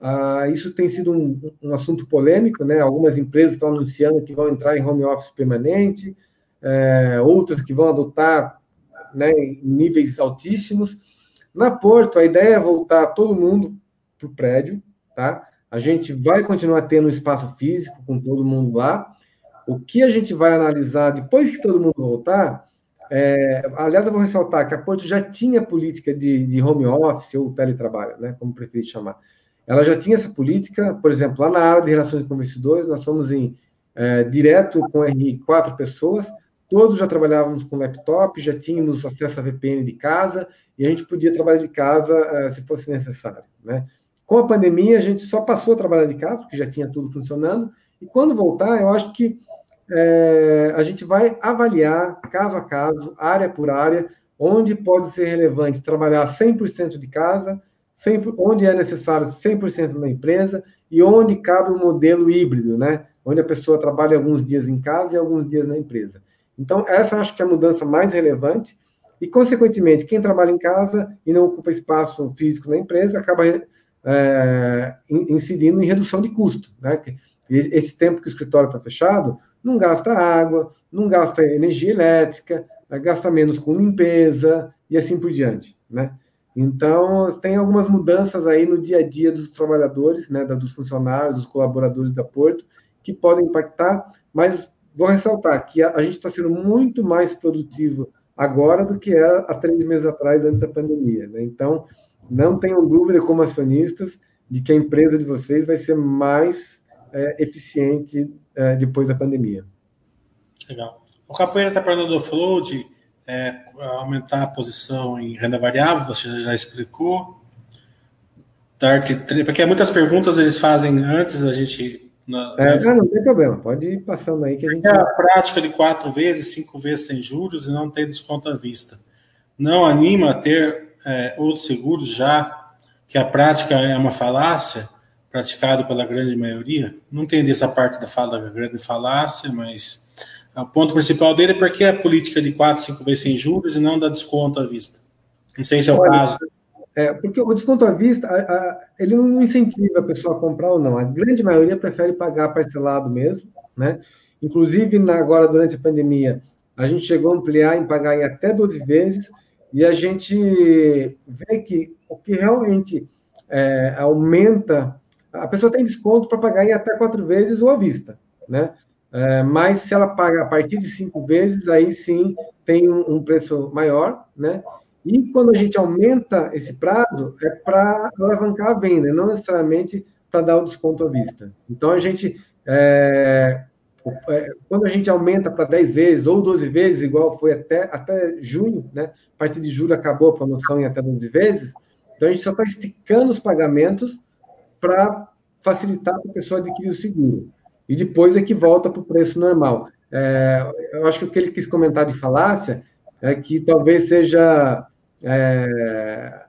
Ah, isso tem sido um, um, assunto polêmico, né? Algumas empresas estão anunciando que vão entrar em home office permanente, é, outras que vão adotar né, em níveis altíssimos. Na Porto, a ideia é voltar todo mundo para o prédio, tá? A gente vai continuar tendo um espaço físico com todo mundo lá, o que a gente vai analisar depois que todo mundo voltar, é, aliás, eu vou ressaltar que a Porto já tinha política de, de home office ou teletrabalho, né, como preferir chamar. Ela já tinha essa política, por exemplo, lá na área de relações com investidores, nós fomos em é, direto com RI quatro pessoas, todos já trabalhávamos com laptop, já tínhamos acesso a VPN de casa e a gente podia trabalhar de casa é, se fosse necessário, né? Com a pandemia, a gente só passou a trabalhar de casa, porque já tinha tudo funcionando, e quando voltar, eu acho que é, a gente vai avaliar caso a caso, área por área, onde pode ser relevante trabalhar 100% de casa, sempre, onde é necessário 100% na empresa e onde cabe o um modelo híbrido, né? Onde a pessoa trabalha alguns dias em casa e alguns dias na empresa. Então, essa acho que é a mudança mais relevante e, consequentemente, quem trabalha em casa e não ocupa espaço físico na empresa acaba é, incidindo em redução de custo, né? Esse tempo que o escritório está fechado, não gasta água, não gasta energia elétrica, gasta menos com limpeza e assim por diante, né? Então, tem algumas mudanças aí no dia a dia dos trabalhadores, né, dos funcionários, dos colaboradores da Porto, que podem impactar, mas vou ressaltar que a, gente está sendo muito mais produtivo agora do que era há três meses atrás, antes da pandemia. Né? Então, não tenham dúvida, como acionistas, de que a empresa de vocês vai ser mais é, eficiente é, depois da pandemia. Legal. O Capoeira está falando do float, é, aumentar a posição em renda variável, você já explicou. Dark, porque muitas perguntas eles fazem antes da gente. Na, é, antes... não, tem problema, pode ir passando aí que a gente. É a prática de quatro vezes, cinco vezes sem juros e não tem desconto à vista. Não anima a ter é, outros seguros já que a prática é uma falácia? praticado pela grande maioria. Não entendi essa parte da fala da grande falácia, mas o ponto principal dele é porque a política de 4, 5 vezes sem juros e não dá desconto à vista. Não sei se é o Olha, caso. É, porque o desconto à vista, a, a, ele não incentiva a pessoa a comprar ou não. A grande maioria prefere pagar parcelado mesmo, né? Inclusive, na, agora, durante a pandemia, a gente chegou a ampliar em pagar em até 12 vezes, e a gente vê que o que realmente é, aumenta, a pessoa tem desconto para pagar em até quatro vezes ou à vista, né? É, mas se ela paga a partir de cinco vezes, aí sim tem um, um preço maior, né? E quando a gente aumenta esse prazo, é para alavancar a venda, não necessariamente para dar o desconto à vista. Então, a gente, é, é, quando a gente aumenta para 10 vezes ou 12 vezes, igual foi até, até junho, né? a partir de julho acabou a promoção em até 12 vezes, então a gente só está esticando os pagamentos para facilitar para a pessoa adquirir o seguro. E depois é que volta para o preço normal. É, eu acho que o que ele quis comentar de falácia é que talvez seja é,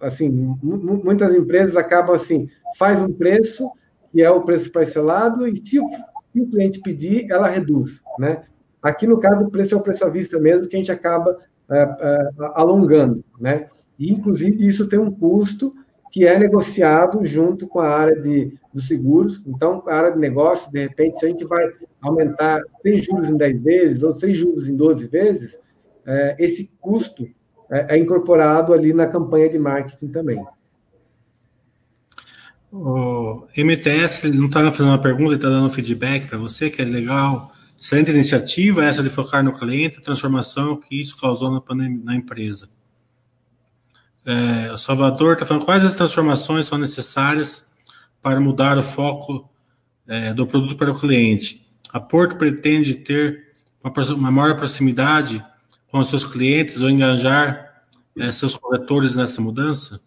assim, muitas empresas acabam assim, faz um preço que é o preço parcelado e se o, se o cliente pedir, ela reduz, né? Aqui no caso o preço é o preço à vista mesmo que a gente acaba é, é, alongando, né? E inclusive isso tem um custo que é negociado junto com a área de, dos seguros. Então, a área de negócio, de repente, se a gente vai aumentar 100 juros em 10 vezes ou 100 juros em 12 vezes, é, esse custo é, é incorporado ali na campanha de marketing também. O MTS não está fazendo uma pergunta, ele está dando feedback para você, que é legal. Excelente iniciativa essa de focar no cliente, a transformação que isso causou na, na empresa. É, o Salvador está falando quais as transformações são necessárias para mudar o foco é, do produto para o cliente. A Porto pretende ter uma, uma maior proximidade com os seus clientes ou engajar é, seus corretores nessa mudança?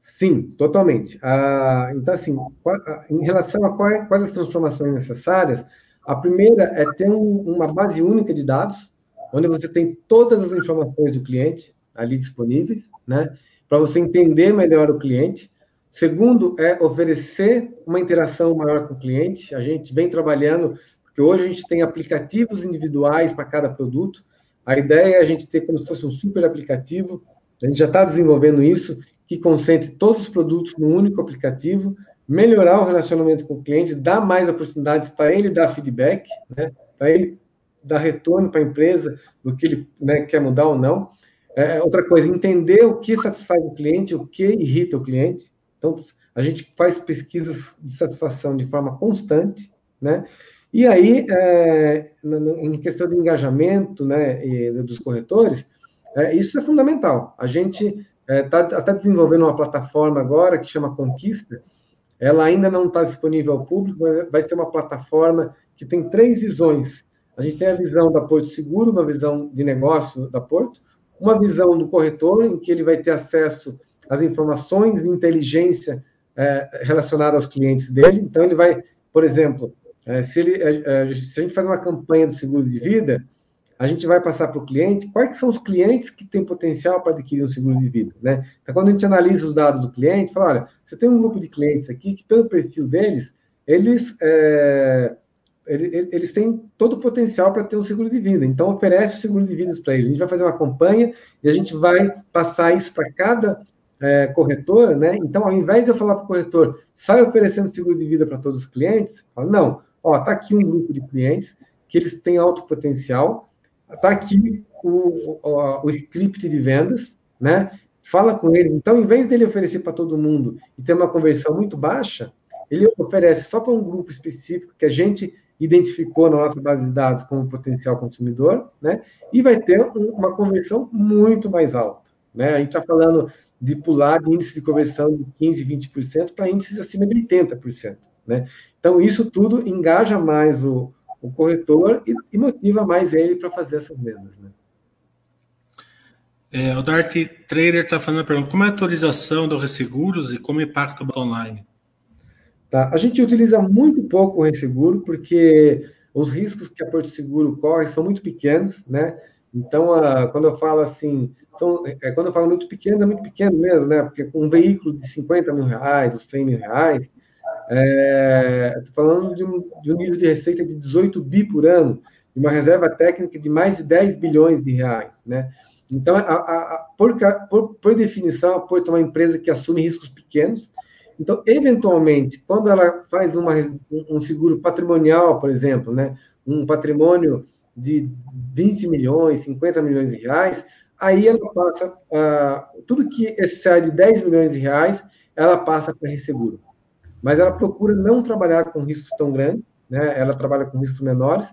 Sim, totalmente. Ah, então, assim, em relação a quais, quais, as transformações necessárias, a primeira é ter um, uma base única de dados, onde você tem todas as informações do cliente ali disponíveis, né, para você entender melhor o cliente. Segundo, é oferecer uma interação maior com o cliente. A gente vem trabalhando, porque hoje a gente tem aplicativos individuais para cada produto, a ideia é a gente ter como se fosse um super aplicativo, a gente já está desenvolvendo isso, que concentre todos os produtos num único aplicativo, melhorar o relacionamento com o cliente, dar mais oportunidades para ele dar feedback, né, para ele dar retorno para a empresa do que ele né, quer mudar ou não. É, outra coisa, entender o que satisfaz o cliente, o que irrita o cliente. Então, a gente faz pesquisas de satisfação de forma constante, né? E aí, é, em questão de engajamento né, dos corretores, é, isso é fundamental. A gente está é, até desenvolvendo uma plataforma agora que chama Conquista. Ela ainda não está disponível ao público, mas vai ser uma plataforma que tem três visões. A gente tem a visão da Porto Seguro, uma visão de negócio da Porto, uma visão do corretor, em que ele vai ter acesso às informações de inteligência é, relacionadas aos clientes dele. Então, ele vai, por exemplo, é, se, ele, é, é, se a gente faz uma campanha do seguro de vida, a gente vai passar para o cliente quais são os clientes que têm potencial para adquirir um seguro de vida, né? Então, quando a gente analisa os dados do cliente, fala, olha, você tem um grupo de clientes aqui que, pelo perfil deles, eles, é, eles, têm todo o potencial para ter um seguro de vida. Então, oferece o seguro de vidas para eles. A gente vai fazer uma campanha e a gente vai passar isso para cada é, corretora, né? Então, ao invés de eu falar para o corretor, sai oferecendo seguro de vida para todos os clientes, não, ó, tá aqui um grupo de clientes que eles têm alto potencial, tá aqui o, o, o script de vendas, né? Fala com ele. Então, em vez dele oferecer para todo mundo e ter uma conversão muito baixa, ele oferece só para um grupo específico que a gente identificou na nossa base de dados como potencial consumidor, né? E vai ter uma conversão muito mais alta, né? A gente está falando de pular de índice de conversão de 15, 20% para índices acima de 80%, né? Então, isso tudo engaja mais o, o corretor e, e, motiva mais ele para fazer essas vendas. Né? É, o Dart Trader está fazendo a pergunta: como é a atualização dos resseguros e como impacta o online? Tá. A gente utiliza muito pouco o resseguro, porque os riscos que a Porto Seguro corre são muito pequenos, né? Então, a, quando eu falo assim, são, é, quando eu falo muito pequeno, é muito pequeno mesmo, né? Porque um veículo de 50 mil reais, ou 100 mil reais, é, Estou falando de um, de um, nível de receita de 18 bi por ano, e uma reserva técnica de mais de 10 bilhões de reais, né? Então, a, a, por, por, por, definição, a Porto é uma empresa que assume riscos pequenos. Então, eventualmente, quando ela faz uma, um seguro patrimonial, por exemplo, né, um patrimônio de 20 milhões, 50 milhões de reais, aí ela passa, uh, tudo que excede 10 milhões de reais, ela passa para resseguro. Mas ela procura não trabalhar com riscos tão grandes, né? ela trabalha com riscos menores,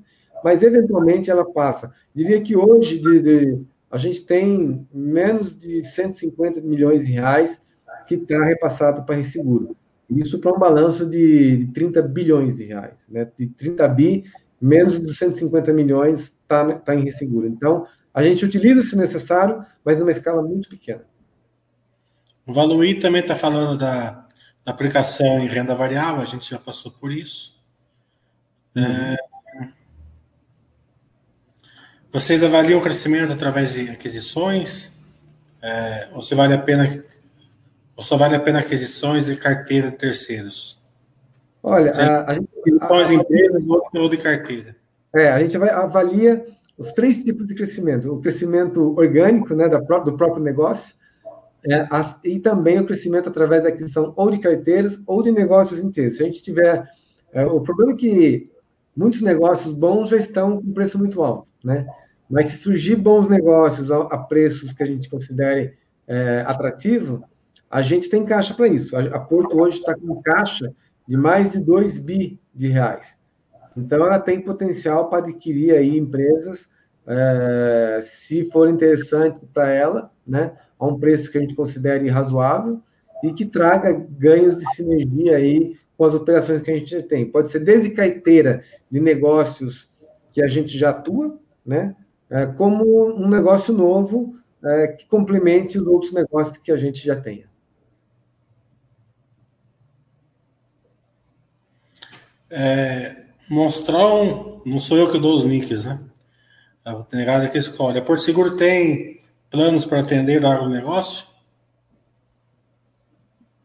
mas eventualmente ela passa. Diria que hoje de, de, a gente tem menos de 150 milhões de reais que está repassado para resseguro. Isso para um balanço de, de 30 bilhões de reais. Né? De 30 bi, menos de 150 milhões está tá em resseguro. Então, a gente utiliza se necessário, mas numa escala muito pequena. O Valuí também está falando da, da, aplicação em renda variável, a gente já passou por isso. Uhum. É, vocês avaliam o crescimento através de aquisições? É, ou se vale a pena ou só vale a pena aquisições de carteira de terceiros? Olha, a, a gente. As empresas ou de carteira? É, a gente vai, avalia os três tipos de crescimento: o crescimento orgânico, né, da, do próprio negócio, é, a, e também o crescimento através da aquisição ou de carteiras ou de negócios inteiros. Se a gente tiver. É, o problema é que muitos negócios bons já estão com preço muito alto, né? Mas se surgir bons negócios a, a preços que a gente considere é, atrativo, a gente tem caixa para isso. A, Porto hoje está com caixa de mais de 2 bi de reais. Então, ela tem potencial para adquirir aí empresas, é, se for interessante para ela, né, a um preço que a gente considere razoável e que traga ganhos de sinergia aí com as operações que a gente já tem. Pode ser desde carteira de negócios que a gente já atua, né, é, como um negócio novo é, que complemente os outros negócios que a gente já tenha. É, Monstrão, não sou eu que dou os nicks, né? A negada que escolhe. A Porto Seguro tem planos para atender o agronegócio?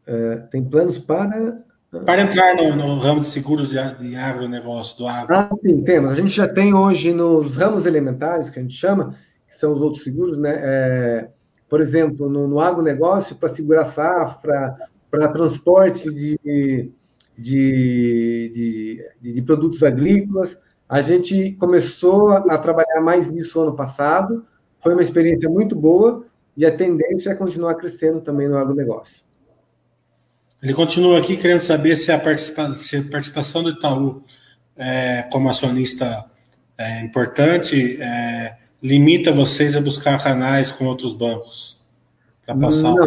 É, tem planos para. Para entrar no, no ramo de seguros de, de agronegócio, do agro. Ah, sim, temos. A gente já tem hoje nos ramos elementares, que a gente chama, que são os outros seguros, né? É, por exemplo, no, no agronegócio, para segurar safra, para transporte de de, de, de, produtos agrícolas. A gente começou a, trabalhar mais nisso ano passado, foi uma experiência muito boa e a tendência é continuar crescendo também no agronegócio. Ele continua aqui querendo saber se a, participa se a participação do Itaú é, como acionista é, importante é, limita vocês a buscar canais com outros bancos para passar. Não,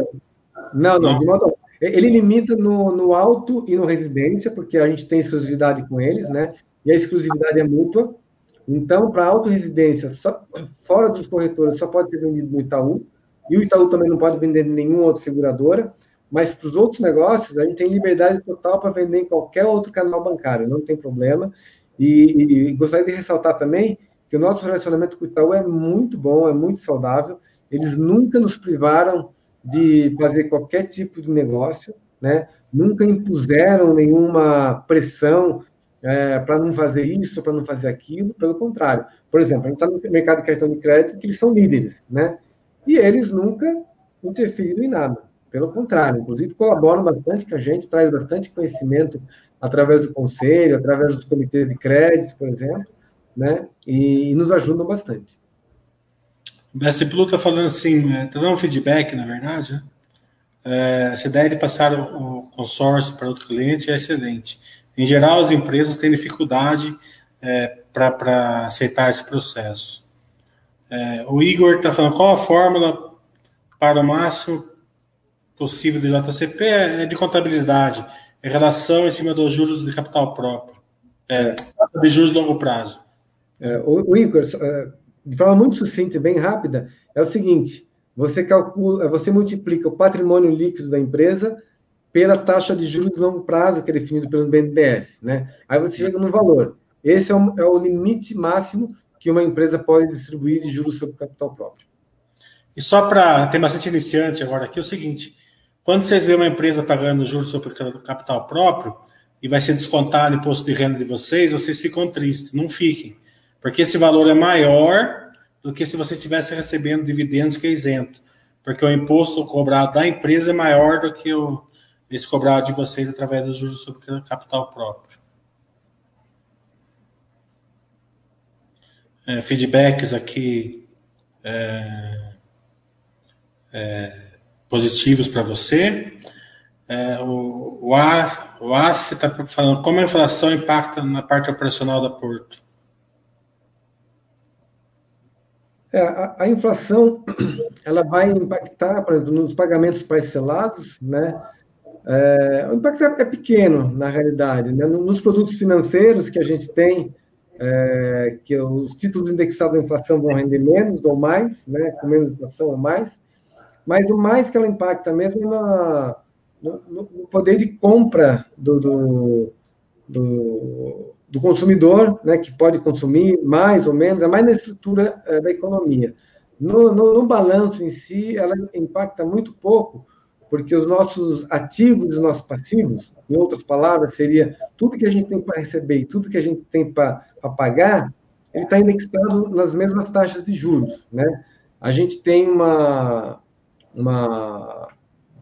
não, não, não. de modo ele limita no, no auto e no residência, porque a gente tem exclusividade com eles, né? E a exclusividade é mútua. Então, para auto-residência, fora dos corretores, só pode ser vendido no Itaú. E o Itaú também não pode vender em nenhuma outra seguradora. Mas para os outros negócios, a gente tem liberdade total para vender em qualquer outro canal bancário, não tem problema. E, e, e gostaria de ressaltar também que o nosso relacionamento com o Itaú é muito bom, é muito saudável. Eles nunca nos privaram de fazer qualquer tipo de negócio, né? Nunca impuseram nenhuma pressão é, para não fazer isso, para não fazer aquilo, pelo contrário. Por exemplo, a gente está no mercado de cartão de crédito, que eles são líderes, né? E eles nunca interferiram em nada. Pelo contrário, inclusive colaboram bastante com a gente, traz bastante conhecimento através do conselho, através dos comitês de crédito, por exemplo, né? E, e nos ajudam bastante. Mestre Plu está falando assim, está né, dando um feedback, na verdade. Né? É, essa ideia de passar o, consórcio para outro cliente é excelente. Em geral, as empresas têm dificuldade é, para aceitar esse processo. É, o Igor está falando qual a fórmula para o máximo possível de JCP é, é de contabilidade, é relação em cima dos juros de capital próprio, é, de juros de longo prazo. É, o, o Igor, é, de forma muito sucinta e bem rápida, é o seguinte: você calcula, você multiplica o patrimônio líquido da empresa pela taxa de juros de longo prazo, que é definido pelo BNDES, né? Aí você chega no valor. Esse é o, é o limite máximo que uma empresa pode distribuir de juros sobre capital próprio. E só para ter bastante iniciante agora aqui, é o seguinte: quando vocês veem uma empresa pagando juros sobre capital próprio e vai ser descontado o imposto de renda de vocês, vocês ficam tristes. Não fiquem. Porque esse valor é maior do que se você estivesse recebendo dividendos que é isento. Porque o imposto cobrado da empresa é maior do que o, esse cobrado de vocês através dos juros sobre capital próprio. É, feedbacks aqui. É, é, positivos para você. É, o, o, A, o está falando como a inflação impacta na parte operacional da Porto. É, a, a, inflação ela vai impactar, nos pagamentos parcelados, né? É, o impacto é, é pequeno, na realidade. Né? Nos produtos financeiros que a gente tem, é, que os títulos indexados à inflação vão render menos ou mais, né? com menos inflação ou mais, mas o mais que ela impacta mesmo é na, no, no, poder de compra do, do, do, do, consumidor, né, que pode consumir mais ou menos, é mais na estrutura é, da economia. No, no, no, balanço em si, ela impacta muito pouco, porque os nossos ativos e os nossos passivos, em outras palavras, seria tudo que a gente tem para receber e tudo que a gente tem para pagar, ele está indexado nas mesmas taxas de juros. Né? A gente tem uma, uma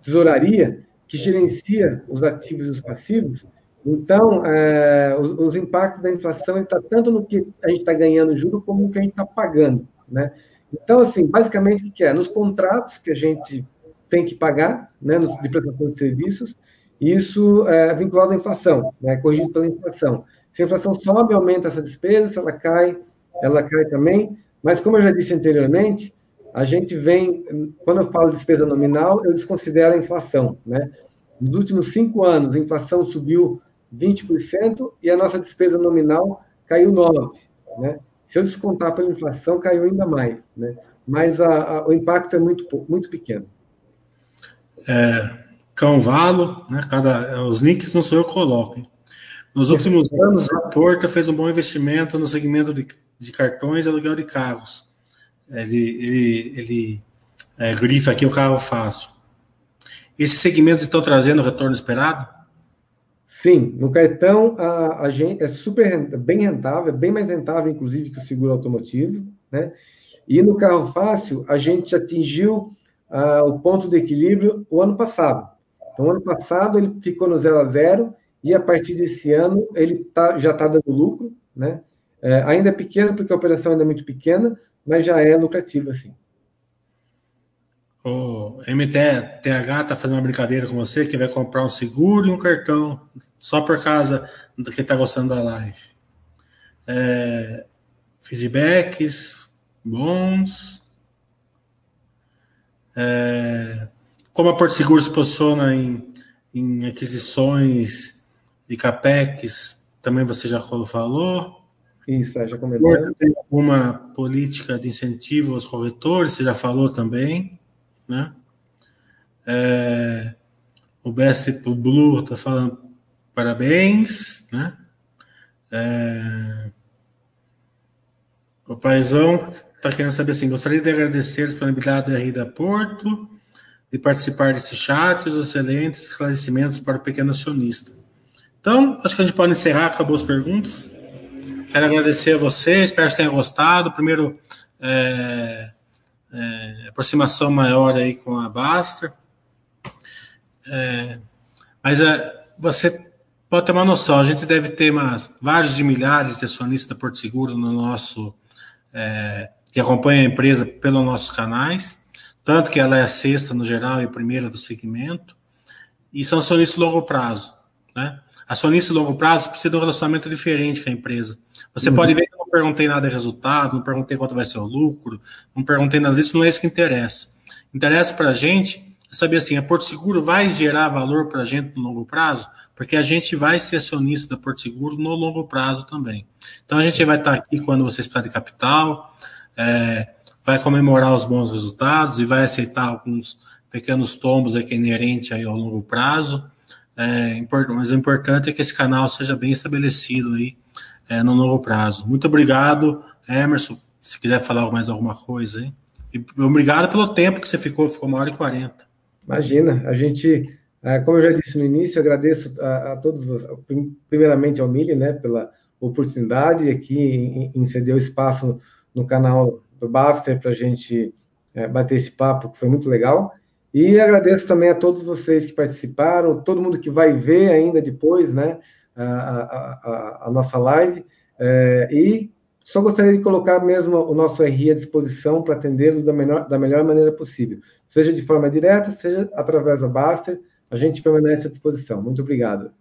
tesouraria que gerencia os ativos e os passivos. Então, é, os, os, impactos da inflação está tanto no que a gente está ganhando juro como no que a gente está pagando, né? Então, assim, basicamente, o que é? Nos contratos que a gente tem que pagar, né, de prestação de serviços, isso é vinculado à inflação, né, corrigido pela inflação. Se a inflação sobe, aumenta essa despesa, se ela cai, ela cai também. Mas, como eu já disse anteriormente, a gente vem, quando eu falo de despesa nominal, eu desconsidero a inflação. Né? Nos últimos cinco anos, a inflação subiu 20% e a nossa despesa nominal caiu 9%. Né? Se eu descontar pela inflação, caiu ainda mais. Né? Mas a, a, o impacto é muito, muito pequeno. É, Cãovalo, né? Cada, os links não sou eu que coloco. Hein? Nos últimos anos, a Porta fez um bom investimento no segmento de, de cartões e aluguel de carros ele, ele, ele é, grifa aqui o carro fácil. Esses segmentos estão trazendo o retorno esperado? Sim, no cartão a, a gente é super bem rentável, é bem mais rentável, inclusive, que o seguro automotivo, né? E no carro fácil, a gente atingiu uh, o ponto de equilíbrio o ano passado. Então, ano passado ele ficou no zero a zero e a partir desse ano ele tá, já está dando lucro, né? É, ainda é pequeno porque a operação ainda é muito pequena, mas já é lucrativo, assim. O MTH está fazendo uma brincadeira com você que vai comprar um seguro e um cartão só por causa do que está gostando da live. É, feedbacks bons. É, como a Porto Seguro se posiciona em, em aquisições de CAPEX, também você já falou. Isso, já comentou. Tem alguma política de incentivo aos corretores, você já falou também, né? É, o Best Blue está falando parabéns, né? É, o Paizão está querendo saber assim, gostaria de agradecer a disponibilidade da Rida Porto, de participar desse chat, os excelentes esclarecimentos para o pequeno acionista. Então, acho que a gente pode encerrar, acabou as perguntas. Quero agradecer a você, espero que tenha gostado. Primeiro, é, é, aproximação maior aí com a Baster. É, mas é, você pode ter uma noção, a gente deve ter umas, vários de milhares de acionistas da Porto Seguro no nosso, é, que acompanham a empresa pelos nossos canais, tanto que ela é a sexta no geral e a primeira do segmento, e são acionistas de longo prazo. Né? Acionista de longo prazo precisa de um relacionamento diferente com a empresa. Você uhum. pode ver que não perguntei nada de resultado, não perguntei quanto vai ser o lucro, não perguntei nada disso, não é isso que interessa. Interessa para a gente é saber assim, a Porto Seguro vai gerar valor para a gente no longo prazo, porque a gente vai ser acionista da Porto Seguro no longo prazo também. Então a gente vai estar aqui quando você está de capital, é, vai comemorar os bons resultados e vai aceitar alguns pequenos tombos aqui inerente aí ao longo prazo. É, mas o importante é que esse canal seja bem estabelecido aí é, no longo prazo. Muito obrigado, Emerson. Se quiser falar mais alguma coisa aí. E obrigado pelo tempo que você ficou, ficou uma hora e quarenta. Imagina, a gente, é, como eu já disse no início, agradeço a, a todos, primeiramente ao Mili, né, pela oportunidade aqui em, em ceder o espaço no canal do Baster para a gente é, bater esse papo, que foi muito legal. E agradeço também a todos vocês que participaram, todo mundo que vai ver ainda depois, né? A, a, a nossa live. É, e só gostaria de colocar mesmo o nosso RI à disposição para atendê-los da, da melhor maneira possível, seja de forma direta, seja através da Baster, a gente permanece à disposição. Muito obrigado.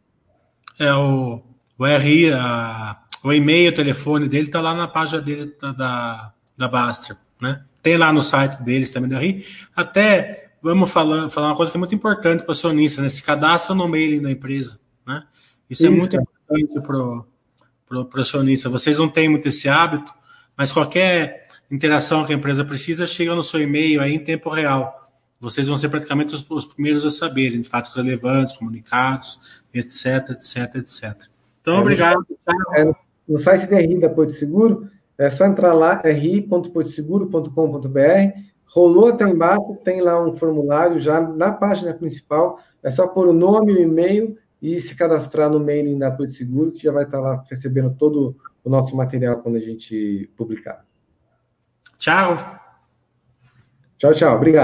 É, o, o RI, a, o e-mail, o telefone dele está lá na página dele da, da, da Baster, né? Tem lá no site deles também da RI. Até vamos falar, falar uma coisa que é muito importante para o acionista, né? Se cadastra no mailing da empresa, né? Isso, é Isso é muito importante para o acionista. Vocês não têm muito esse hábito, mas qualquer interação que a empresa precisa chega no seu e-mail aí em tempo real. Vocês vão ser praticamente os, os primeiros a saberem de fatos relevantes, comunicados, etc, etc, etc. Então, é, obrigado. É, no site da RI da Porto Seguro, é só entrar lá, ri.portoseguro.com.br. Rolou até embaixo, tem lá um formulário já na página principal. É só pôr o nome, o e-mail e se cadastrar no mailing da Porto Seguro, que já vai estar lá recebendo todo o nosso material quando a gente publicar. Tchau. Tchau, tchau. Obrigado.